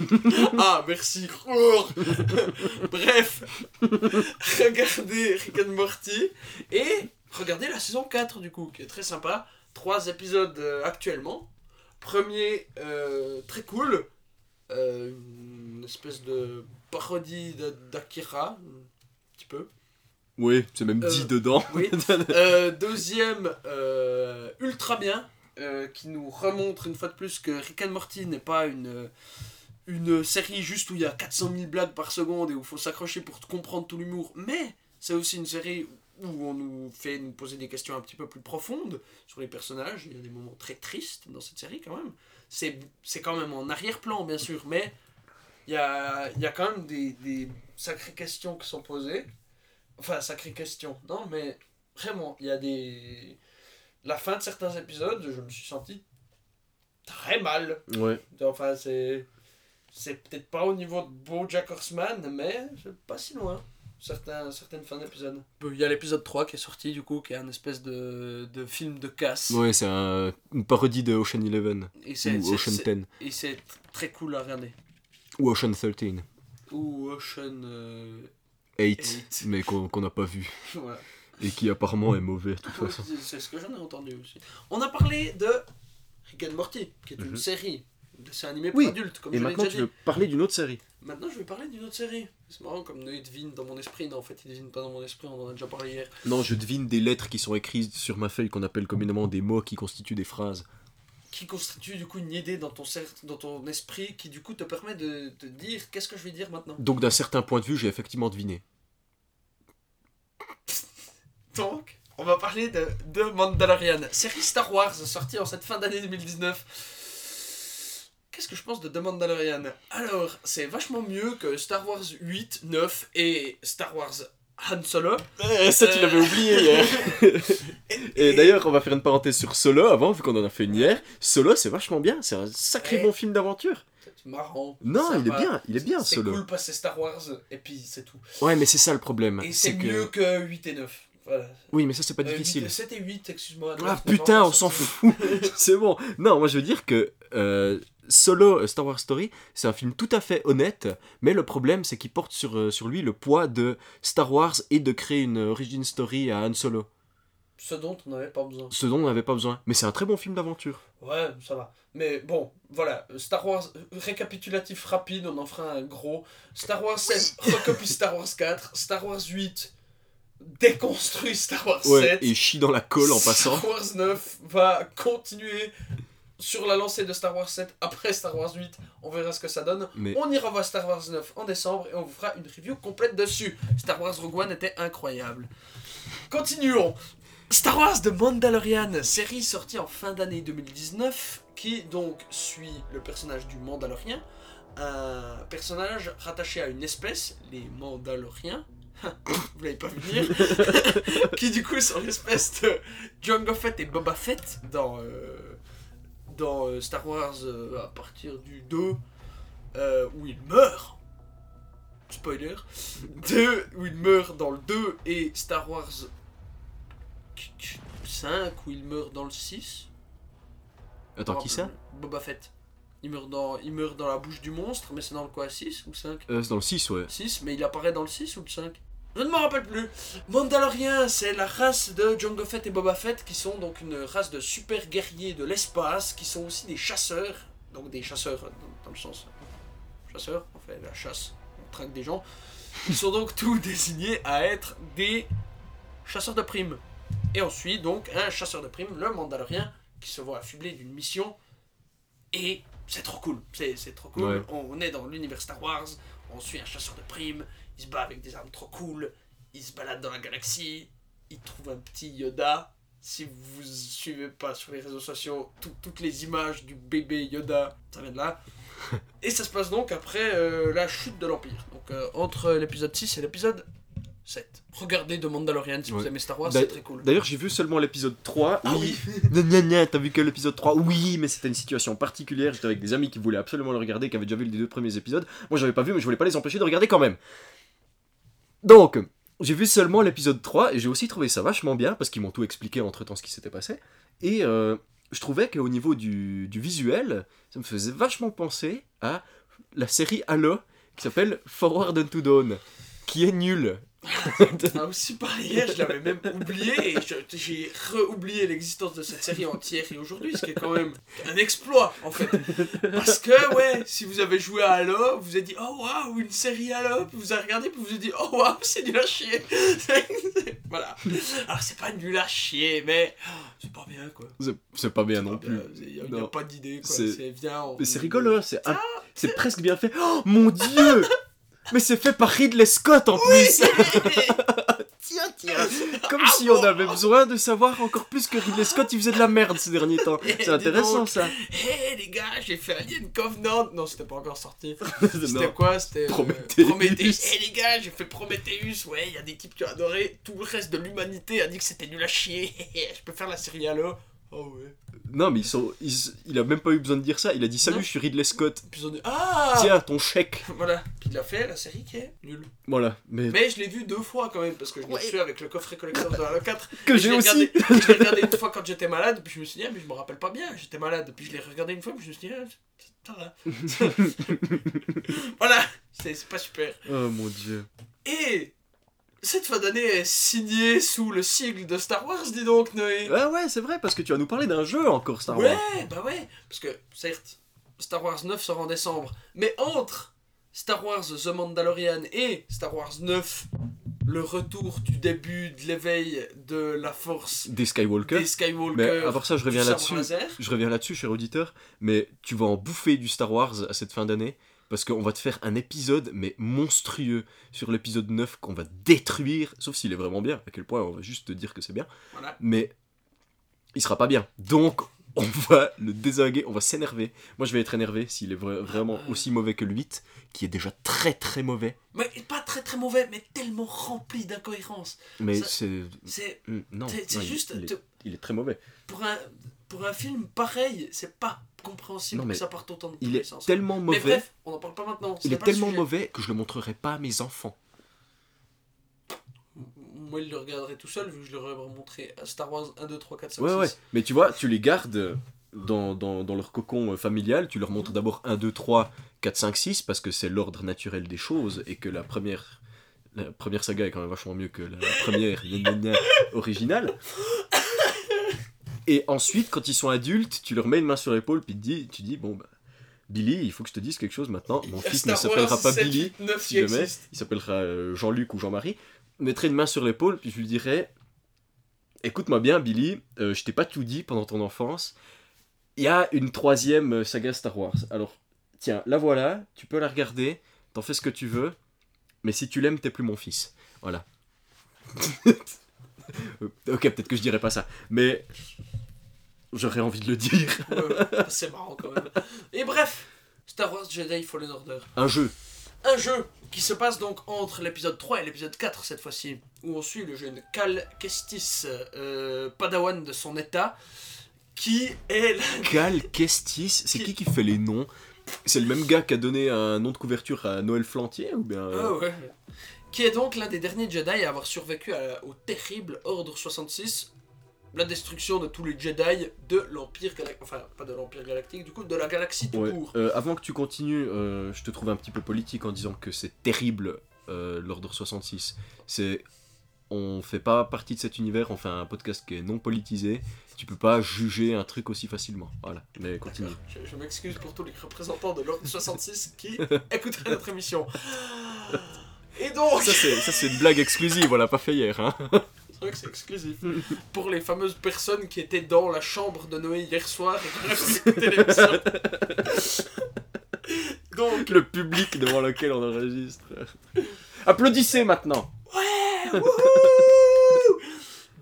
Ah, merci. Bref, regardez Rick and Morty et regardez la saison 4 du coup, qui est très sympa. Trois épisodes euh, actuellement. Premier, euh, très cool. Euh, une espèce de parodie d'Akira, un petit peu. Oui, c'est même dit dedans. Oui. Deuxième, ultra bien, euh, qui nous remontre une fois de plus que Rick and Morty n'est pas une, une série juste où il y a 400 000 blagues par seconde et où il faut s'accrocher pour comprendre tout l'humour, mais c'est aussi une série où on nous fait nous poser des questions un petit peu plus profondes sur les personnages. Il y a des moments très tristes dans cette série quand même. C'est c'est quand même en arrière-plan bien sûr, mais il y a, y a quand même des, des sacrées questions qui sont posées. Enfin, sacrées questions, non, mais vraiment, il y a des... La fin de certains épisodes, je me suis senti très mal. Ouais. Enfin, c'est... C'est peut-être pas au niveau de BoJack Horseman, mais c'est pas si loin. Certains, certaines fins d'épisode. Il y a l'épisode 3 qui est sorti, du coup, qui est un espèce de, de film de casse. Ouais, c'est un- une parodie de Ocean Eleven. Et c'est Ou c'est- Ocean c'est- 10. et c'est très cool à regarder. Ou Ocean 13. Ou Ocean... euh, 8. Eight. Mais qu'on n'a pas vu. voilà. Et qui apparemment est mauvais, de toute façon. c'est- C'est ce que j'en ai entendu aussi. On a parlé de Rick and Morty, qui est une Mhm. série dessin animé pour Oui. adultes, comme Et je maintenant, déjà tu veux dit. parler d'une autre série. Maintenant, je vais parler d'une autre série. C'est marrant comme Noé devine dans mon esprit. Non, en fait, il devine pas dans mon esprit, on en a déjà parlé hier. Non, je devine des lettres qui sont écrites sur ma feuille qu'on appelle communément des mots qui constituent des phrases. Qui constitue du coup une idée dans ton, cer- dans ton esprit qui du coup te permet de te dire qu'est-ce que je vais dire maintenant. Donc, d'un certain point de vue, j'ai effectivement deviné. Donc, on va parler de, de Mandalorian, série Star Wars sortie en cette fin d'année 2019. Qu'est-ce que je pense de The Mandalorian? Alors, c'est vachement mieux que Star Wars 8, 9 et Star Wars Han Solo. Eh, ça, tu l'avais oublié hier. Et d'ailleurs, on va faire une parenthèse sur Solo avant, vu qu'on en a fait une hier. Solo, c'est vachement bien. C'est un sacré Eh. bon film d'aventure. C'est marrant. Non, il est bien. Il est bien, C'est Solo. cool parce que c'est Star Wars et puis c'est tout. Ouais, mais c'est ça le problème. Et c'est que... mieux que 8 et 9. Voilà. Oui, mais ça, c'est pas Euh, difficile. 8 et 7 et 8, excuse-moi. Ah putain, on s'en fout. c'est bon. Non, moi je veux dire que euh, Solo Star Wars Story, c'est un film tout à fait honnête, mais le problème c'est qu'il porte sur, euh, sur lui le poids de Star Wars et de créer une origin story à Han Solo. Ce dont on n'avait pas besoin. Ce dont on n'avait pas besoin. Mais c'est un très bon film d'aventure. Ouais, ça va. Mais bon, voilà. Star Wars, récapitulatif rapide, on en fera un gros. Star Wars 7, recopie Star Wars 4. Star Wars 8, déconstruit Star Wars 7. Ouais, et chie dans la colle en passant. Star Wars 9 va continuer sur la lancée de Star Wars 7 après Star Wars 8. On verra ce que ça donne. Mais On ira voir Star Wars 9 en décembre et on vous fera une review complète dessus. Star Wars Rogue One était incroyable. Continuons. Star Wars de Mandalorian, série sortie en fin d'année 2019, qui donc suit le personnage du Mandalorien, un personnage rattaché à une espèce, les Mandaloriens. Vous l'avez pas vu venir. qui du coup sont l'espèce de Jango Fett et Boba Fett dans, euh, dans euh, Star Wars euh, à partir du 2 euh, où il meurt. Spoiler. 2 où il meurt dans le 2 et Star Wars 5 où il meurt dans le 6. attends, qui ça? Boba Fett. Il meurt, dans, il meurt dans la bouche du monstre, mais c'est dans le quoi 6 ou 5 euh, C'est dans le 6, ouais. 6, mais il apparaît dans le 6 ou le 5 Je ne me rappelle plus. Mandalorien, c'est la race de Jango Fett et Boba Fett qui sont donc une race de super guerriers de l'espace, qui sont aussi des chasseurs, donc des chasseurs euh, dans, le sens chasseurs, on fait la chasse, on traque des gens. Ils sont donc tous désignés à être des chasseurs de primes. Et ensuite donc un chasseur de primes, le Mandalorien, qui se voit affublé d'une mission et c'est trop cool, c'est c'est trop cool. Ouais. On, on est dans l'univers Star Wars, on suit un chasseur de primes, il se bat avec des armes trop cool, il se balade dans la galaxie, il trouve un petit Yoda. Si vous suivez pas sur les réseaux sociaux, tout- toutes les images du bébé Yoda, ça vient de là. Et ça se passe donc après euh, la chute de l'Empire. Donc euh, entre l'épisode 6 et l'épisode 7. Regardez The Mandalorian si vous aimez Star Wars, c'est très cool. D'ailleurs, j'ai vu seulement l'épisode 3. Ah oui. Gna, t'as vu que l'épisode 3 Oui, mais c'était une situation particulière. J'étais avec des amis qui voulaient absolument le regarder, qui avaient déjà vu les deux premiers épisodes. Moi, j'avais pas vu, mais je voulais pas les empêcher de regarder quand même. Donc, j'ai vu seulement l'épisode 3 et j'ai aussi trouvé ça vachement bien parce qu'ils m'ont tout expliqué entre temps ce qui s'était passé. Et euh, je trouvais qu'au niveau du, visuel, ça me faisait vachement penser à la série Halo qui s'appelle Forward Unto Dawn, qui est nulle. On a aussi parlé hier, je l'avais même oublié et j'ai re-oublié l'existence de cette série entière et aujourd'hui, ce qui est quand même un exploit en fait. Parce que, ouais, si vous avez joué à Halo, vous vous êtes dit, oh waouh, une série Halo, puis vous avez regardé, puis vous vous êtes dit, oh waouh, c'est nul à chier. voilà. Alors, c'est pas nul à chier, mais oh, c'est pas bien quoi. C'est- pas bien non pas plus. Il n'y a, Non. pas d'idée quoi. C'est- on- Mais c'est rigolo, hein, c'est presque bien fait. Oh mon dieu Mais c'est fait par Ridley Scott en plus Tiens, tiens Comme si on avait besoin de savoir encore plus que Ridley Scott il faisait de la merde ces derniers temps. Eh, C'est intéressant donc. ça. Hé les gars, j'ai fait Alien Covenant. Non, c'était pas encore sorti. C'était quoi? C'était euh, Prometheus. Prometheus. Eh les gars, j'ai fait Prometheus. Ouais, il y a des types qui ont adoré. Tout le reste de l'humanité a dit que c'était nul à chier. Je peux faire la série Halo. Oh ouais. Non mais ils sont, ils- il a même pas eu besoin de dire ça, il a dit salut Non. je suis Ridley Scott. Ah Tiens ton chèque. Voilà. Puis il a fait la série qui est nulle. Voilà, mais, Mais je l'ai vu deux fois quand même parce que je Ouais. reçu avec le coffret collector de Halo 4. que j'ai aussi. regardé- Je l'ai regardé une fois quand j'étais malade, puis je me suis dit, ah, mais je me rappelle pas bien, j'étais malade. Puis je l'ai regardé une fois, puis je me suis dit, ah, voilà, c'est c'est pas super. Oh mon dieu. Et cette fin d'année est signée sous le sigle de Star Wars, dis donc, Noé. Ouais ouais c'est vrai parce que tu vas nous parler d'un jeu encore Star Ouais, Wars. bah ouais, parce que certes, Star Wars 9 sort en décembre. Mais entre Star Wars The Mandalorian et Star Wars 9, le retour du début de l'éveil de la force Des Skywalker. des Skywalker. Mais part ça, je reviens là-dessus. Je reviens là-dessus, cher auditeur, mais tu vas en bouffer du Star Wars à cette fin d'année, parce qu'on va te faire un épisode, mais monstrueux, sur l'épisode 9 qu'on va détruire, sauf s'il est vraiment bien, à quel point on va juste te dire que c'est bien, Voilà. mais il sera pas bien. Donc, on va le désinguer, on va s'énerver. Moi, je vais être énervé s'il est vra- vraiment Ah. aussi mauvais que le 8, qui est déjà très très mauvais, Mais pas très très mauvais, mais tellement rempli d'incohérences. mais Ça- c'est... C'est Hmm, Non, c'est- c'est non, il- juste. il, est, il est très mauvais. pour, un, pour un film pareil, c'est pas Non, mais que ça parte autant de Il est sens. tellement Mais mauvais... bref, on n'en parle pas maintenant. Il est tellement mauvais que je le montrerai pas à mes enfants. Moi, il le regarderait tout seul, vu que je leur ai montré Star Wars 1, 2, 3, 4, 5, Ouais, 6. ouais. Mais tu vois, tu les gardes dans, dans, dans leur cocon euh, familial. Tu leur montres d'abord 1, 2, 3, 4, 5, 6 parce que c'est l'ordre naturel des choses et que la première, la première saga est quand même vachement mieux que la première originale. Et ensuite, quand ils sont adultes, tu leur mets une main sur l'épaule puis tu dis, tu dis bon, bah, Billy, il faut que je te dise quelque chose maintenant. Mon fils ne s'appellera pas 7, Billy 8, 9 si jamais, existe. il s'appellera euh, Jean-Luc ou Jean-Marie, mettrai une main sur l'épaule, puis je lui dirais Écoute-moi bien, Billy, euh, je t'ai pas tout dit pendant ton enfance. Il y a une troisième euh, saga Star Wars. Alors, tiens, la voilà, tu peux la regarder, t'en fais ce que tu veux, mais si tu l'aimes, t'es plus mon fils. Voilà. Euh, ok, peut-être que je dirais pas ça, mais j'aurais envie de le dire. Ouais, c'est marrant quand même. Et bref, Star Wars Jedi Fallen Order. Un jeu. Un jeu qui se passe donc entre l'épisode 3 et l'épisode 4 cette fois-ci, où on suit le jeune Cal Kestis, euh, padawan de son état, qui est la Cal Kestis, c'est qui qui fait les noms? C'est le même gars qui a donné un nom de couverture à Noël Flantier ou bien euh, Ah ouais. Qui est donc l'un des derniers Jedi à avoir survécu à- au terrible Ordre 66, la destruction de tous les Jedi de l'Empire Galactique, enfin pas de l'Empire Galactique, du coup de la galaxie tout Ouais. court. Euh, avant que tu continues, euh, je te trouve un petit peu politique en disant que c'est terrible euh, l'ordre 66. C'est on fait pas partie de cet univers, on fait un podcast qui est non politisé. Tu peux pas juger un truc aussi facilement. Voilà, mais continue. Je, je m'excuse pour tous les représentants de l'Ordre 66 qui écouteraient notre émission. Et donc, Ça c'est ça c'est une blague exclusive, on l'a pas fait hier. Hein. C'est vrai que c'est exclusif. Pour les fameuses personnes qui étaient dans la chambre de Noé hier soir et qui l'émission. Donc, Le public devant lequel on enregistre. Applaudissez maintenant. Wouhou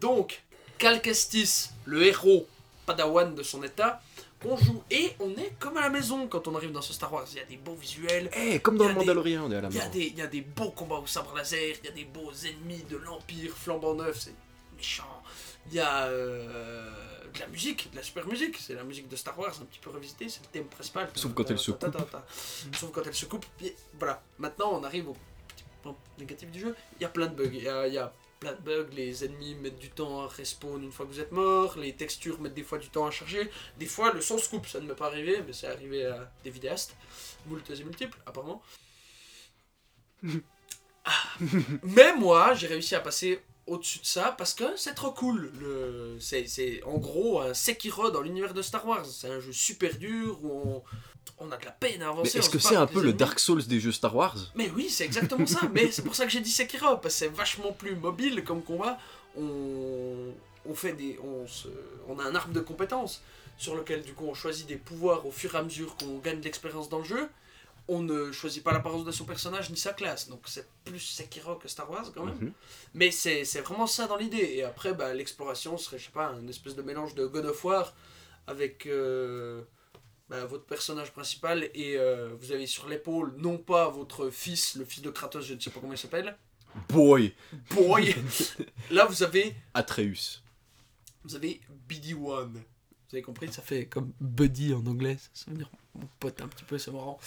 Donc, Cal Kestis, le héros padawan de son état, on joue et on est comme à la maison quand on arrive dans ce Star Wars. Il y a des beaux visuels, Eh, comme dans le des- Mandalorian, on est à la il y, a maison. des, il y a des beaux combats au sabre laser, il y a des beaux ennemis de l'Empire flambant neuf, c'est méchant. Il y a euh, de la musique, de la super musique, c'est la musique de Star Wars un petit peu revisitée, c'est le thème principal. Sauf quand elle se ta. Sauf quand elle se coupe. Voilà, maintenant on arrive au petit point négatif du jeu. Il y a plein de bugs, il y a, il y a plein de bugs, les ennemis mettent du temps à respawn une fois que vous êtes mort, les textures mettent des fois du temps à charger, des fois le son se coupe, ça ne m'est pas arrivé, mais c'est arrivé à des vidéastes, moultes et multiples apparemment. Ah. Mais moi, j'ai réussi à passer au-dessus de ça parce que c'est trop cool. Le... C'est en gros un Sekiro dans l'univers de Star Wars. C'est un jeu super dur où on, on a de la peine à avancer. est-ce que c'est un peu le. Dark Souls des jeux Star Wars? Mais oui, c'est exactement ça. Mais c'est pour ça que j'ai dit Sekiro parce que c'est vachement plus mobile comme combat. On, on fait des, on se, on a un arbre de compétences sur lequel du coup on choisit des pouvoirs au fur et à mesure qu'on gagne de l'expérience dans le jeu. On ne choisit pas l'apparence de son personnage ni sa classe, donc c'est plus Sekiro que Star Wars quand même. Mhm. Mais c'est c'est vraiment ça dans l'idée. Et après, bah, l'exploration serait, je sais pas, un espèce de mélange de God of War avec euh, bah, votre personnage principal et euh, vous avez sur l'épaule non pas votre fils, le fils de Kratos, je ne sais pas comment il s'appelle. Boy Boy Là, vous avez, Atreus. vous avez BD1. Vous avez compris? Ça fait comme buddy en anglais. Ça veut dire mon pote un petit peu, c'est marrant.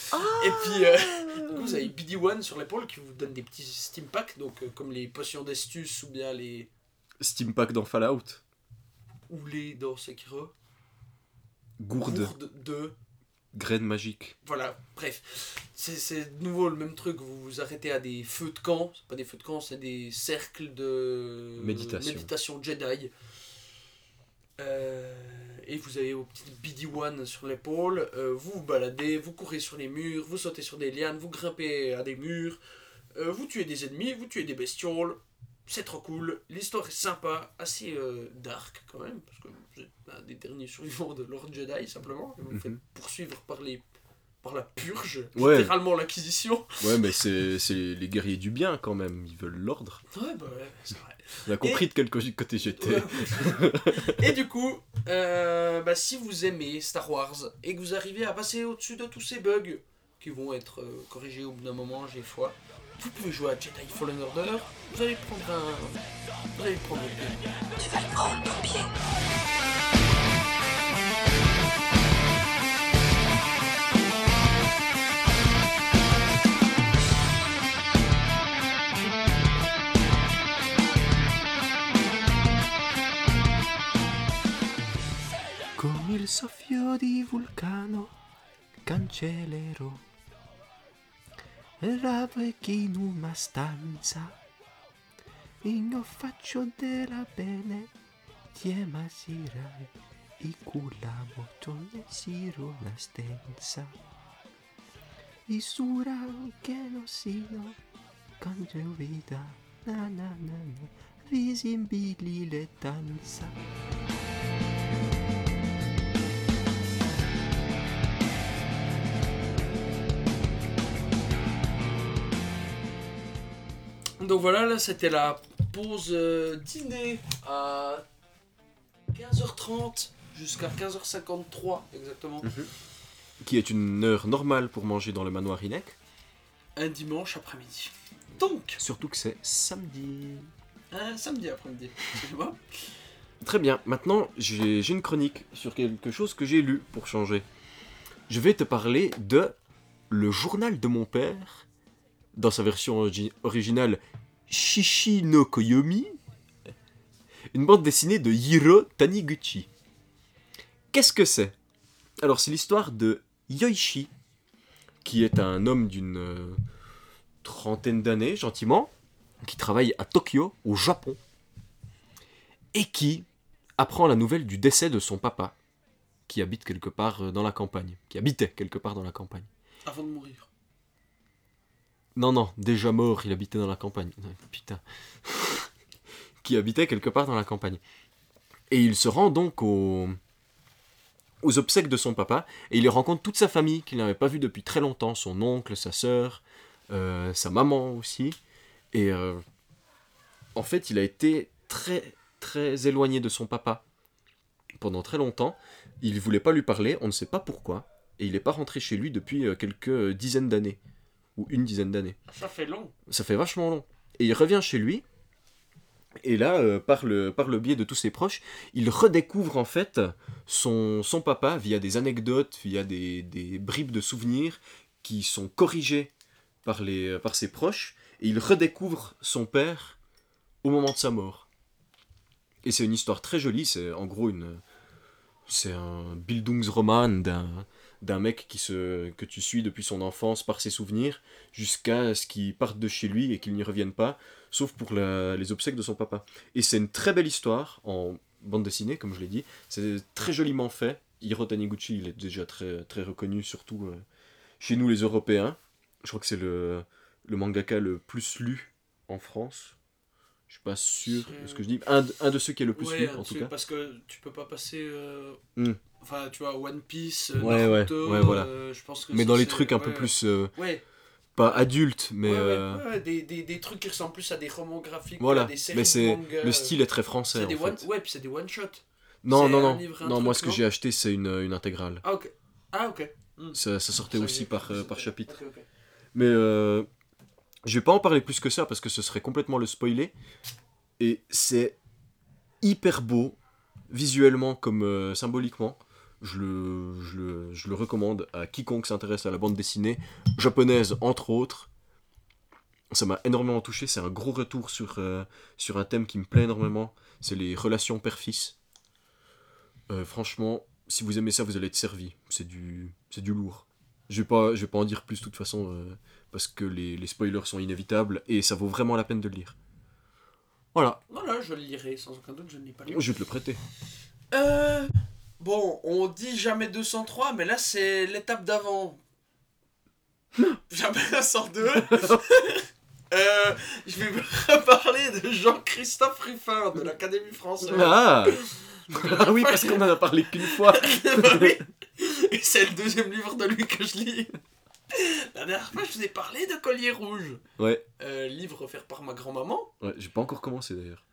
Et puis, euh, du coup, vous avez BD1 sur l'épaule qui vous donne des petits steam packs, donc euh, comme les potions d'estus ou bien les. Steam Pack dans Fallout. ou les dans Sekiro. Gourde. Gourde de. Graine magique. Voilà, bref. C'est- C'est de nouveau le même truc. Vous vous arrêtez à des feux de camp. C'est pas des feux de camp, c'est des cercles de. Méditation. Méditation Jedi. Euh, et vous avez vos petites BD-1 sur l'épaule. euh, vous vous baladez, vous courez sur les murs, vous sautez sur des lianes, vous grimpez à des murs. euh, vous tuez des ennemis, vous tuez des bestioles. C'est trop cool. L'histoire est sympa, assez euh, dark quand même. Parce que vous êtes un des derniers survivants de Lord Jedi simplement. Et vous faites Mhm. poursuivre par les. Par la purge, Ouais. littéralement l'acquisition. Ouais, mais c'est les guerriers du bien quand même, ils veulent l'ordre. Ouais, bah ouais, c'est vrai. On a compris de quel côté j'étais. Ouais. et du coup, euh, bah, si vous aimez Star Wars et que vous arrivez à passer au-dessus de tous ces bugs qui vont être euh, corrigés au bout d'un moment, j'ai foi, vous pouvez jouer à Jedi Fallen Order. Vous allez prendre un. Vous allez prendre le pied. Tu vas le prendre ton pied. Come il soffio di vulcano cancellerò Ravec in una stanza. Io faccio della bene Tiemasirai I culamo tonne siro una stenza. I sura che non sino Cange vita Na na na na Visimbili le danza Donc voilà, là c'était la pause euh, dîner à 15h30 jusqu'à 15h53 exactement. Qui est une heure normale pour manger dans le manoir Inek Un dimanche après-midi. Donc, Surtout que c'est samedi. un samedi après-midi, excusez-moi. Très bien, maintenant j'ai une chronique sur quelque chose que j'ai lu pour changer. Je vais te parler de Le journal de mon père, dans sa version origi- originale Shishi no Koyomi, une bande dessinée de Hiro Taniguchi. Qu'est-ce que c'est? Alors c'est l'histoire de Yoichi, qui est un homme d'une euh, trentaine d'années, gentiment, qui travaille à Tokyo, au Japon et qui apprend la nouvelle du décès de son papa, qui habite quelque part euh, dans la campagne, qui habitait quelque part dans la campagne. Avant de mourir. Non, non, déjà mort, il habitait dans la campagne. Putain. qui habitait quelque part dans la campagne. Et il se rend donc au- aux obsèques de son papa, et il rencontre toute sa famille qu'il n'avait pas vue depuis très longtemps, son oncle, sa sœur, euh, sa maman aussi. Et euh, en fait, il a été très, très éloigné de son papa pendant très longtemps. Il ne voulait pas lui parler, on ne sait pas pourquoi, et il n'est pas rentré chez lui depuis euh, quelques dizaines d'années, ou une dizaine d'années. Ça fait long. Ça fait vachement long. Et il revient chez lui. Et là, euh, par, le, par le biais de tous ses proches, il redécouvre en fait son, son papa via des anecdotes, via des, des bribes de souvenirs qui sont corrigées par, les, par ses proches. Et il redécouvre son père au moment de sa mort. Et c'est une histoire très jolie. C'est en gros une. C'est un Bildungsroman d'un d'un mec qui se, que tu suis depuis son enfance par ses souvenirs jusqu'à ce qu'il parte de chez lui et qu'il n'y revienne pas, sauf pour la- les obsèques de son papa. Et c'est une très belle histoire en bande dessinée, comme je l'ai dit. C'est très joliment fait. Hiro Taniguchi, il est déjà très, très reconnu, surtout euh, chez nous les Européens. Je crois que c'est le, le mangaka le plus lu en France. Je suis pas sûr de ce que je dis. Un, de- un de ceux qui est le plus ouais, lu, en tout cas. parce que tu peux pas passer. euh, Hmm. Enfin, tu vois, One Piece, euh, Ouais, ouais, Naruto, ouais, voilà. euh, je pense que Mais dans les trucs un peu plus. euh, Ouais, pas adultes, mais. euh, des, des, des trucs qui ressemblent plus à des romans graphiques, Voilà, à des séries mais c'est manga, le style est très français en des fait. one... Ouais, puis c'est des one-shot. Non, non, non, livre, non. moi, ce que j'ai acheté, c'est une, une intégrale. Ah, ok. Ah, ok. Hmm. Ça, ça sortait Ça, aussi par, par chapitre. Mais je vais pas en parler plus que ça parce que ce serait complètement le spoiler. Et c'est hyper beau, visuellement comme symboliquement. Je le, je, le, je le recommande à quiconque s'intéresse à la bande dessinée, japonaise entre autres. Ça m'a énormément touché, c'est un gros retour sur, euh, sur un thème qui me plaît énormément, c'est les relations père-fils. Euh, franchement, si vous aimez ça, vous allez être servi. C'est du, c'est du lourd. Je vais pas, je vais pas en dire plus de toute façon, euh, parce que les, les spoilers sont inévitables et ça vaut vraiment la peine de le lire. Voilà, Voilà, je le lirai sans aucun doute, je ne l'ai pas lu. je vais te le prêter. Euh, bon, on dit jamais 203, mais là c'est l'étape d'avant. jamais 202. euh, je vais vous parler de Jean-Christophe Ruffin de l'Académie française. Ah Ah oui, parce qu'on en a parlé qu'une fois. Oui. Et c'est le deuxième livre de lui que je lis. La dernière fois, je vous ai parlé de Collier Rouge. Ouais, Euh, livre offert par ma grand-maman. ouais j'ai pas encore commencé d'ailleurs.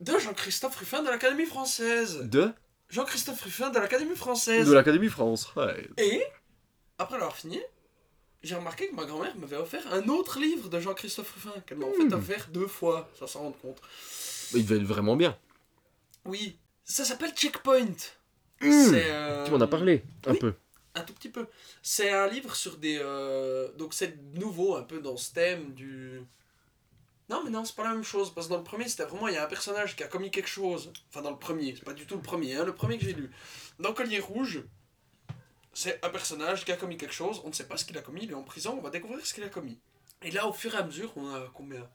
De Jean-Christophe Ruffin de l'Académie française. De? Jean-Christophe Ruffin de l'Académie française. De l'Académie France. Ouais. Et, après l'avoir fini, j'ai remarqué que ma grand-mère m'avait offert un autre livre de Jean-Christophe Ruffin, qu'elle m'a en fait Hmm. offert deux fois, ça s'en rend compte. Il va être vraiment bien. Oui, ça s'appelle Checkpoint. Euh, Tu m'en as parlé un oui. peu. Un tout petit peu. C'est un livre sur des... euh, Donc c'est nouveau un peu dans ce thème du... Non mais non, c'est pas la même chose, parce que dans le premier, c'était vraiment, il y a un personnage qui a commis quelque chose. Enfin dans le premier, c'est pas du tout le premier, hein, le premier que j'ai lu. Dans Collier Rouge, c'est un personnage qui a commis quelque chose, on ne sait pas ce qu'il a commis, il est en prison, on va découvrir ce qu'il a commis. Et là, au fur et à mesure, on a combien?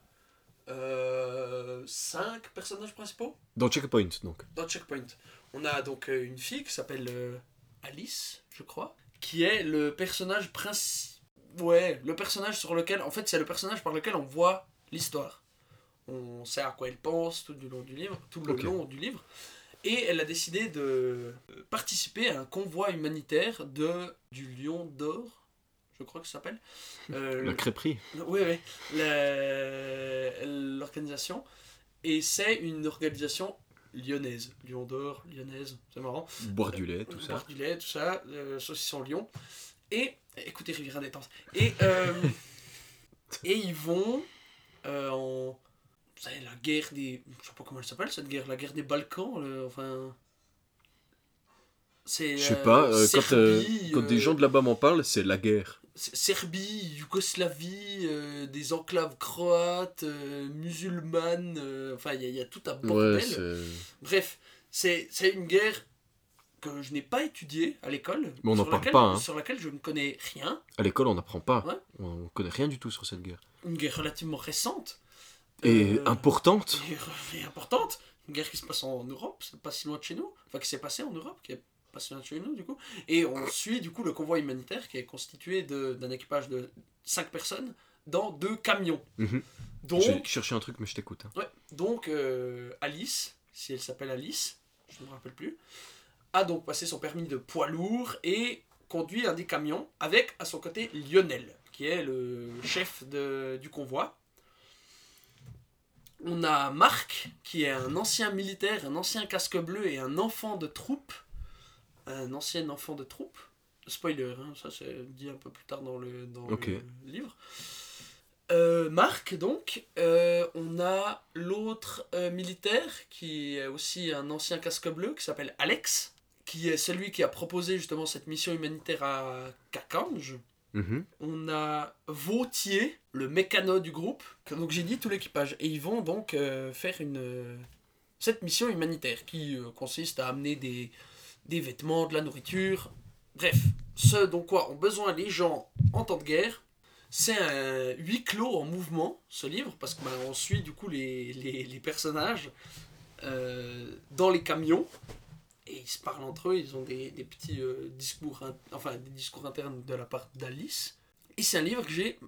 Euh, Cinq personnages principaux? Dans Checkpoint, donc. dans Checkpoint. On a donc euh, une fille qui s'appelle euh, Alice, je crois, qui est le personnage principal. Ouais, le personnage sur lequel. En fait, c'est le personnage par lequel on voit l'histoire. On sait à quoi elle pense tout du long du livre, tout le long du livre. Et elle a décidé de euh, participer à un convoi humanitaire de du Lion d'Or, je crois que ça s'appelle. Euh, La crêperie. oui, oui. L'organisation. Et c'est une organisation lyonnaise. Lyon d'or, lyonnaise, c'est marrant. Boire du lait, tout ça. Boire du lait, tout ça. Euh, saucisson Lyon. Et, écoutez, Riviera détente. Et, euh, et ils vont euh, en. Vous savez, la guerre des. Je sais pas comment elle s'appelle cette guerre, la guerre des Balkans, le- enfin. C'est. Je sais euh, pas, euh, quand, euh, Serbie, quand des euh, gens de là-bas m'en parlent, c'est la guerre. Serbie, Yougoslavie, euh, des enclaves croates, euh, musulmanes, euh, enfin il y, y a tout un bordel. Ouais. Bref, c'est c'est une guerre que je n'ai pas étudiée à l'école, Mais on n'en sur parle laquelle- pas, hein. sur laquelle je ne connais rien, À l'école, on n'apprend pas. Ouais. On connaît rien du tout sur cette guerre. une guerre relativement récente. Et Euh, importante. et- et importante, une guerre qui se passe en Europe, c'est pas si loin de chez nous, enfin qui s'est passée en Europe, qui est pas si loin de chez nous du coup, et on suit du coup le convoi humanitaire qui est constitué d'un équipage de 5 personnes dans deux camions. Mhm. Donc, J'ai cherché un truc, mais je t'écoute. hein. ouais, donc euh, Alice, si elle s'appelle Alice, je ne me rappelle plus, a donc passé son permis de poids lourd et conduit un des camions avec à son côté Lionel, qui est le chef de- du convoi. On a Marc, qui est un ancien militaire, un ancien casque bleu et un enfant de troupe. Un ancien enfant de troupe. Spoiler, hein, ça c'est dit un peu plus tard dans le, dans Ok. le livre. Euh, Marc, donc, euh, on a l'autre euh, militaire qui est aussi un ancien casque bleu qui s'appelle Alex, qui est celui qui a proposé justement cette mission humanitaire à Kakanj. Mhm. On a Vautier, le mécano du groupe. Donc j'ai dit tout l'équipage. Et ils vont donc euh, faire une, euh, cette mission humanitaire qui euh, consiste à amener des, des vêtements, de la nourriture. Bref, ce dont quoi ont besoin les gens en temps de guerre. C'est un huis clos en mouvement, ce livre, parce qu'on on suit du coup les, les, les personnages euh, dans les camions. Et ils se parlent entre eux, ils ont des, des petits euh, discours, in- enfin des discours internes de la part d'Alice. Et c'est un livre que j'ai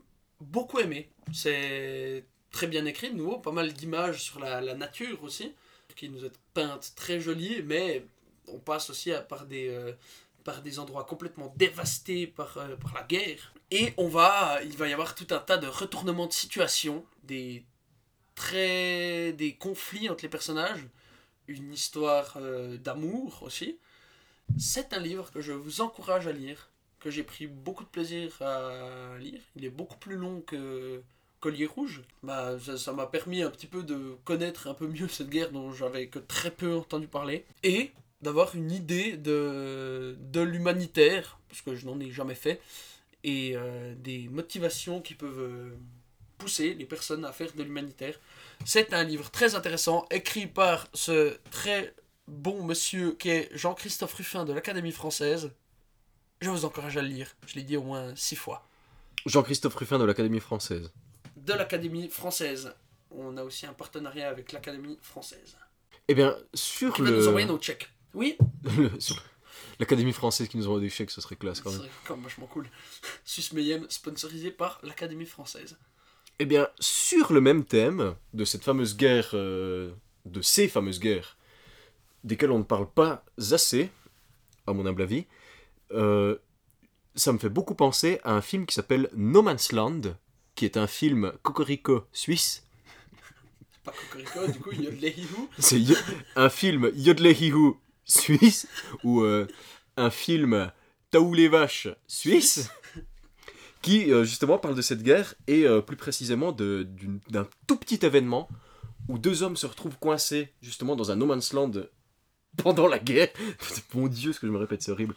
beaucoup aimé. C'est très bien écrit, de nouveau, pas mal d'images sur la, la nature aussi, qui nous est peinte très jolie, mais on passe aussi par, des, euh, par des endroits complètement dévastés par, euh, par la guerre. Et on va, il va y avoir tout un tas de retournements de situation, des très des conflits entre les personnages, une histoire euh, d'amour aussi. C'est un livre que je vous encourage à lire, que j'ai pris beaucoup de plaisir à lire. Il est beaucoup plus long que Collier Rouge. Bah, ça m'a permis un petit peu de connaître un peu mieux cette guerre dont j'avais que très peu entendu parler. Et d'avoir une idée de, de l'humanitaire, parce que je n'en ai jamais fait, et euh, des motivations qui peuvent pousser les personnes à faire de l'humanitaire. C'est un livre très intéressant, écrit par ce très bon monsieur qui est Jean-Christophe Ruffin de l'Académie française. Je vous encourage à le lire, je l'ai dit au moins six fois. Jean-Christophe Ruffin de l'Académie française. De l'Académie française. On a aussi un partenariat avec l'Académie française. Eh bien, sur Qui va nous envoyer le. nos chèques. Oui, Le- L'Académie française qui nous envoie des chèques, ce serait classe quand même. quand même vachement cool. Mayhem, sponsorisé par l'Académie française. Eh bien, sur le même thème de cette fameuse guerre, euh, de ces fameuses guerres, desquelles on ne parle pas assez, à mon humble avis, euh, ça me fait beaucoup penser à un film qui s'appelle No Man's Land, qui est un film cocorico suisse. Pas Cocorico, du coup, il y a de l'Ehihou. C'est un film Yodlehihu suisse, ou euh, un film Taou les vaches suisse, qui euh, justement parle de cette guerre et euh, plus précisément d'un tout petit événement où deux hommes se retrouvent coincés justement dans un no man's land pendant la guerre. Mon dieu, ce que je me répète, c'est horrible.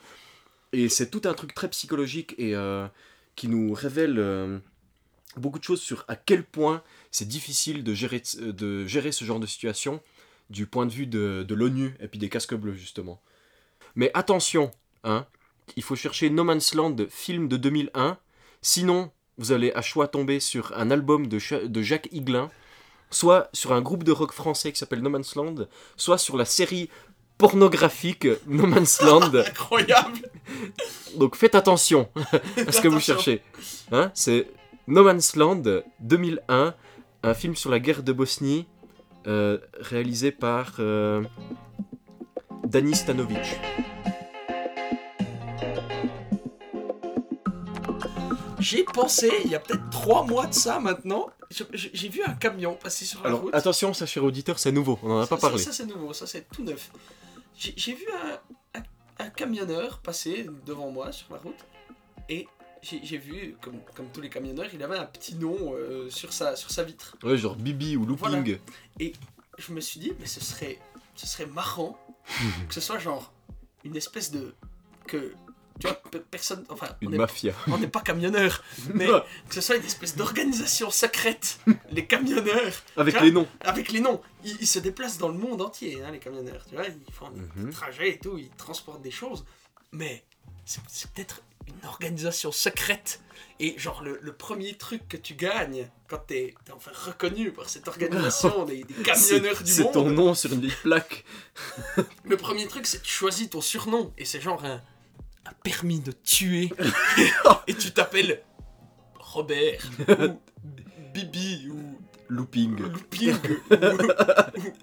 Et c'est tout un truc très psychologique et euh, qui nous révèle beaucoup de choses sur à quel point c'est difficile de gérer, de gérer ce genre de situation du point de vue de, de l'ONU et puis des casques bleus justement. Mais attention, hein, il faut chercher No Man's Land film de 2001, sinon vous allez à choix tomber sur un album de, de Jacques Higelin, soit sur un groupe de rock français qui s'appelle No Man's Land, soit sur la série pornographique No Man's Land. Incroyable Donc faites attention à ce que vous cherchez. Hein, c'est No Man's Land 2001, un film sur la guerre de Bosnie, euh, réalisé par euh, Dani Stanovic. J'ai pensé, il y a peut-être trois mois de ça maintenant, j'ai vu un camion passer sur la Alors route. attention, ça cher auditeur, c'est nouveau, on n'en a Ça, pas parlé. Ça, c'est nouveau, ça c'est tout neuf. J'ai vu un, un- un camionneur passer devant moi sur la route et j'ai vu, comme, comme tous les camionneurs, il avait un petit nom euh, sur, sa, sur sa vitre. Ouais, genre Bibi ou Looping. Je me suis dit, mais ce serait, ce serait marrant que ce soit genre une espèce de. que. Tu vois, pe- personne. Enfin, on Une n'est mafia. on n'est pas camionneur, mais que ce soit une espèce d'organisation secrète, les camionneurs, Avec vois, les noms. avec les noms. Ils, ils se déplacent dans le monde entier, hein, les camionneurs. Tu vois, ils font des Mhm. trajets et tout, ils transportent des choses. Mais c'est c'est peut-être une organisation secrète. Et genre, le, le premier truc que tu gagnes quand t'es es enfin reconnu par cette organisation des, des camionneurs C'est du c'est monde, ton nom sur une plaque. le premier truc c'est que tu choisis ton surnom. Et c'est genre un, un permis de tuer. et tu t'appelles Robert, ou Bibi, ou Looping. Looping, ou, ou-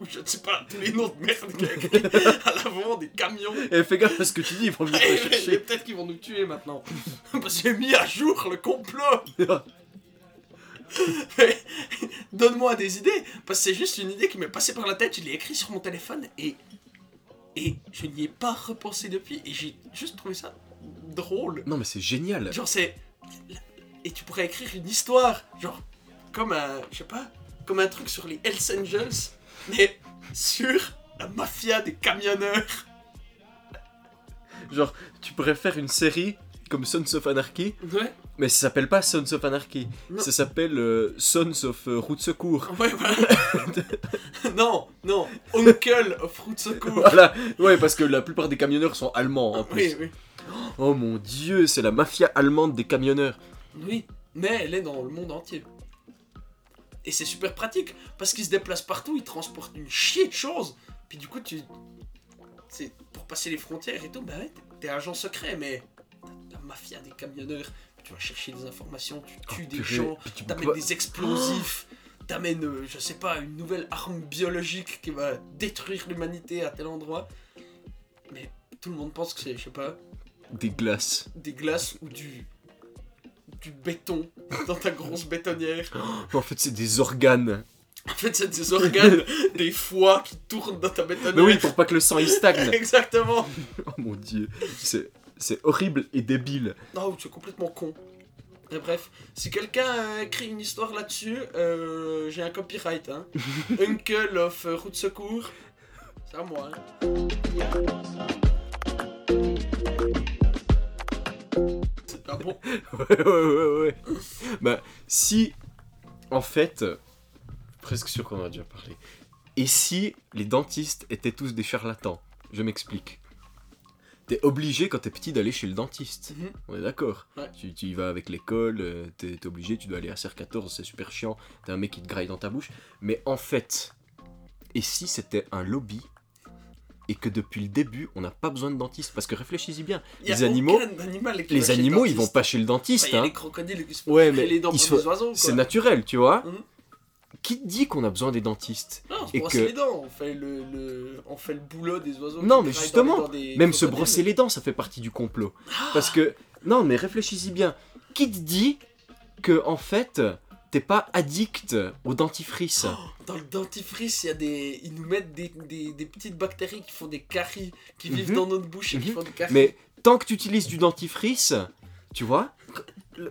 ou je ne sais pas, tous les noms de merde qu'il y a écrits à l'avant des camions. Et fais gaffe à ce que tu dis, ils vont venir te chercher. peut-être qu'ils vont nous tuer maintenant. Parce que j'ai mis à jour le complot. Donne-moi des idées. Parce que c'est juste une idée qui m'est passée par la tête. Je l'ai écrit sur mon téléphone et. Et je n'y ai pas repensé depuis. Et j'ai juste trouvé ça drôle. Non mais c'est génial. Genre, c'est. Et tu pourrais écrire une histoire. Genre, comme un. Je sais pas. Comme un truc sur les Hells Angels. Mais sur la mafia des camionneurs. Genre, tu pourrais faire une série comme Sons of Anarchy, Ouais. Mais ça s'appelle pas Sons of Anarchy. Non. Ça s'appelle euh, Sons of euh, Route Secours. Ouais, voilà. non, non. Uncle of Route Secours. Voilà, ouais, parce que la plupart des camionneurs sont allemands en plus. Oui, oui. Oh mon dieu, c'est la mafia allemande des camionneurs. Oui, mais elle est dans le monde entier. Et c'est super pratique, parce qu'ils se déplacent partout, ils transportent une chier de choses. Puis du coup, tu... C'est pour passer les frontières et tout, bah ouais, t'es- t'es agent secret, mais... La mafia des camionneurs, tu vas chercher des informations, tu tues des Oh, gens, t'amènes des explosifs, t'amènes, euh, je sais pas, une nouvelle arme biologique qui va détruire l'humanité à tel endroit. Mais tout le monde pense que c'est, je sais pas, Des glaces. des glaces ou du du béton dans ta grosse bétonnière. En fait, c'est des organes. En fait, c'est des organes, des foies qui tournent dans ta bétonnière. Mais oui, pour pas que le sang il stagne. Exactement. Oh mon dieu, c'est c'est horrible et débile. Non, tu es complètement con. Et bref, si quelqu'un écrit une histoire là-dessus, euh, j'ai un copyright. Hein. Uncle of euh, Route Secours. C'est à moi. Hein. C'est pas bon. Ouais, ouais, ouais, ouais. Bah, si, en fait, presque sûr qu'on en a déjà parlé. Et si les dentistes étaient tous des charlatans? Je m'explique. T'es obligé quand t'es petit d'aller chez le dentiste. Mhm. On est d'accord. Ouais. Tu, tu y vas avec l'école, euh, t'es t'es obligé, tu dois aller à CR14, c'est super chiant. T'as un mec qui te graille dans ta bouche. Mais en fait, et si c'était un lobby et que depuis le début, on n'a pas besoin de dentiste. Parce que réfléchis-y bien. Y Les animaux- Les le animaux, ils vont pas chez le Enfin, dentiste. il y a hein. les crocodiles qui se font Ouais, mais les dents oiseaux. C'est naturel, tu vois. Mhm. Qui te dit qu'on a besoin des dentistes Non, on se Et brosse que- les dents, on fait le, le- on fait le boulot des oiseaux. Non, mais justement, des Même se brosser les dents, ça fait partie du complot. Parce que, non, mais réfléchis-y bien. Qui te dit que, en fait, t'es pas addict au dentifrice Dans le dentifrice, il y a des, ils nous mettent des, des, des petites bactéries qui font des caries, qui vivent Mhm. dans notre bouche et qui Mhm. font des caries. Mais tant que tu utilises du dentifrice, tu vois,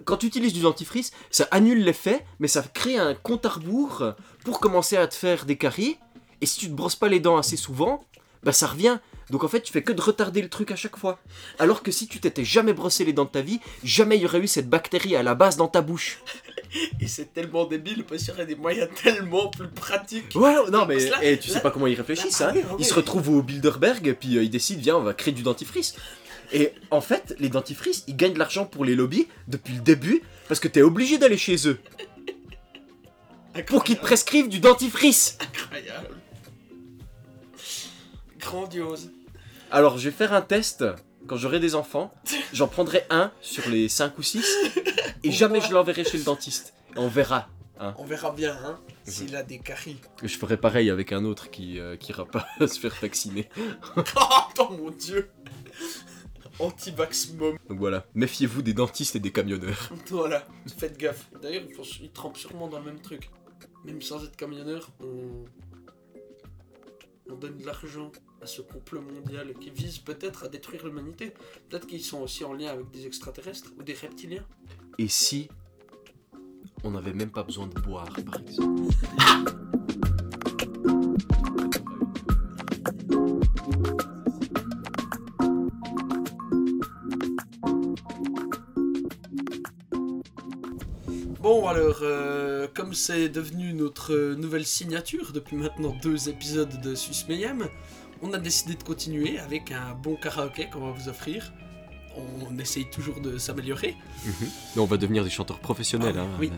quand tu utilises du dentifrice, ça annule l'effet, mais ça crée un compte à rebours pour commencer à te faire des caries. Et si tu te brosses pas les dents assez souvent, bah ça revient. Donc en fait, tu fais que de retarder le truc à chaque fois. Alors que si tu t'étais jamais brossé les dents de ta vie, jamais il y aurait eu cette bactérie à la base dans ta bouche. Et c'est tellement débile parce qu'il y aurait des moyens tellement plus pratiques. Ouais, non, mais là- eh, tu sais pas comment ils réfléchissent, là- hein. Ils se retrouvent au Bilderberg, et puis euh, ils décident, viens, on va créer du dentifrice. Et en fait, les dentifrices, ils gagnent de l'argent pour les lobbies depuis le début, parce que t'es obligé d'aller chez eux pour qu'ils te prescrivent du dentifrice. Incroyable. Grandiose. Alors, je vais faire un test. Quand j'aurai des enfants, j'en prendrai un sur les 5 ou 6, et jamais je l'enverrai chez le dentiste. Et on verra. On verra bien, hein, s'il a des caries. Je ferai pareil avec un autre qui, euh, qui ira pas se faire vacciner. oh mon dieu Anti-vax mom. Donc voilà, méfiez-vous des dentistes et des camionneurs. Voilà, faites gaffe. D'ailleurs, ils, font- ils trempent sûrement dans le même truc. Même sans être camionneur, on, on donne de l'argent à ce complot mondial qui vise peut-être à détruire l'humanité. Peut-être qu'ils sont aussi en lien avec des extraterrestres ou des reptiliens. Et si on n'avait même pas besoin de boire, par exemple alors, euh, comme c'est devenu notre nouvelle signature depuis maintenant deux épisodes de Suisse Mayhem, on a décidé de continuer avec un bon karaoké qu'on va vous offrir. On essaye toujours de s'améliorer. Mais on va devenir des chanteurs professionnels. Ah, hein. oui.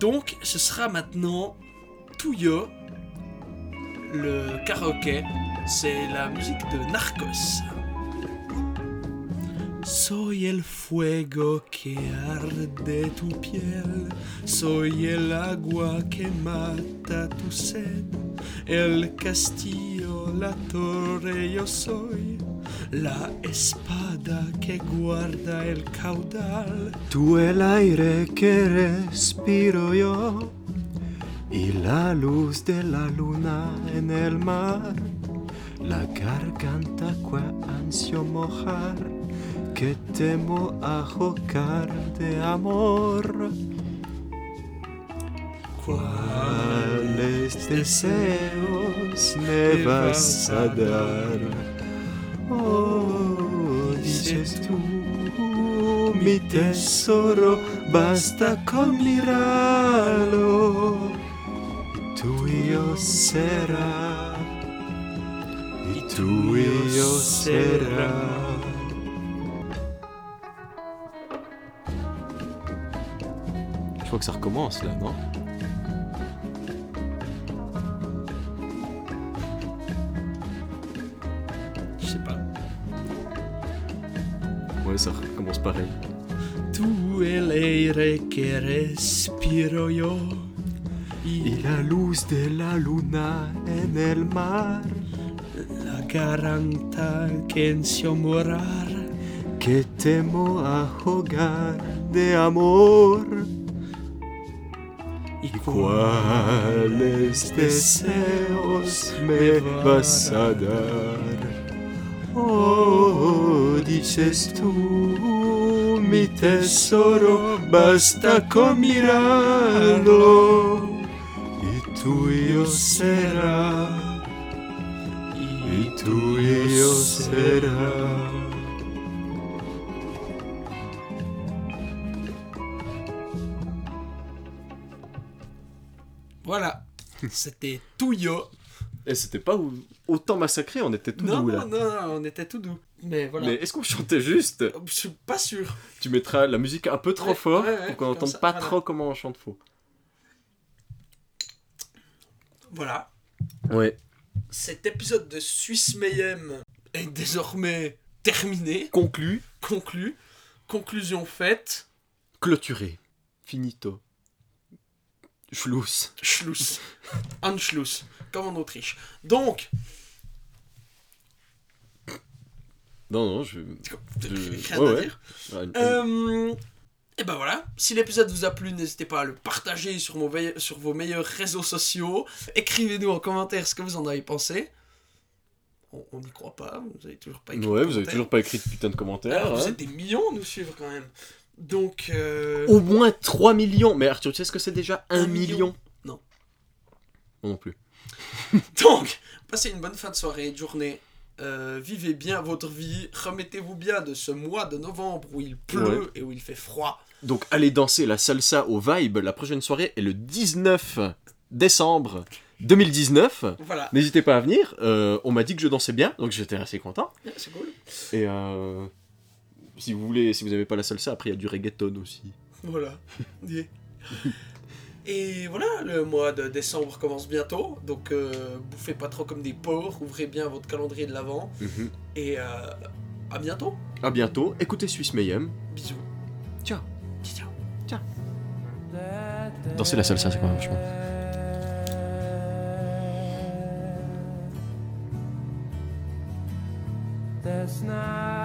Donc, ce sera maintenant Touyo, le karaoké. C'est la musique de Narcos. Soy el fuego que arde tu piel, soy el agua que mata tu sed, el castillo, la torre yo soy, la espada que guarda el caudal. Tú el aire que respiro yo. Y la luz de la luna en el mar, la garganta que ansio mojar, que temo ahogar de amor. ¿Cuáles deseos me vas a dar? Oh, dices tú, mi tesoro, basta con mirarlo. Tuyo será, y tuyo será. Crois que ça recommence là, non Je sais pas. Ouais, ça recommence pareil. Tu el aire que respiro yo Y la luz de la luna en el mar, la garganta que ansio morar. que temo ahogar de amor. ¿Y ¿Cuáles deseos me vas a dar? Oh, dices tú, mi tesoro, basta con mirarlo. Y tuyo será, y tuyo será. Voilà, c'était Touyo. Et c'était pas autant massacré, on était tout Non, doux là. non, non, on était tout doux. Mais voilà. Mais est-ce qu'on chantait juste Je suis pas sûr. Tu mettras la musique un peu trop Ouais, fort ouais, ouais, pour qu'on n'entende pas voilà. trop comment on chante faux. Voilà. Ouais. cet épisode de Suisse Mayhem est désormais terminé, Conclu, conclu. Conclusion faite. clôturé, finito. Schluss. Schluss. Anschluss. Comme en Autriche. Donc, Non, non, je. rien ouais, à ouais. dire. Ouais, une- Euh, et ben voilà, si l'épisode vous a plu, n'hésitez pas à le partager sur, vos veille- sur vos meilleurs réseaux sociaux. Écrivez-nous en commentaire ce que vous en avez pensé. On n'y croit pas, vous avez toujours pas écrit Ouais, de vous avez commentaires. toujours pas écrit de putain de commentaires. Alors, vous hein. êtes des millions à nous suivre quand même. Donc, euh, Au moins 3 millions. Mais Arthur, tu sais ce que c'est déjà 1 Un million? million Non. Moi non plus. donc, passez une bonne fin de soirée, de journée. Euh, vivez bien votre vie. Remettez-vous bien de ce mois de novembre où il pleut et où il fait froid. Donc allez danser la salsa au Vibe. La prochaine soirée est le 19 décembre 2019. Voilà, N'hésitez pas à venir. Euh, on m'a dit que je dansais bien, donc j'étais assez content. c'est cool. Et euh, si vous voulez, si vous n'avez pas la salsa, après il y a du reggaeton aussi. Voilà. Yeah. Et voilà, le mois de décembre commence bientôt, donc euh, bouffez pas trop comme des porcs, ouvrez bien votre calendrier de l'avant, et euh, à bientôt. À bientôt. Écoutez Suisse Mayhem. Bisous. Ciao. Ciao. Danser la salsa, c'est quand même vachement. That's not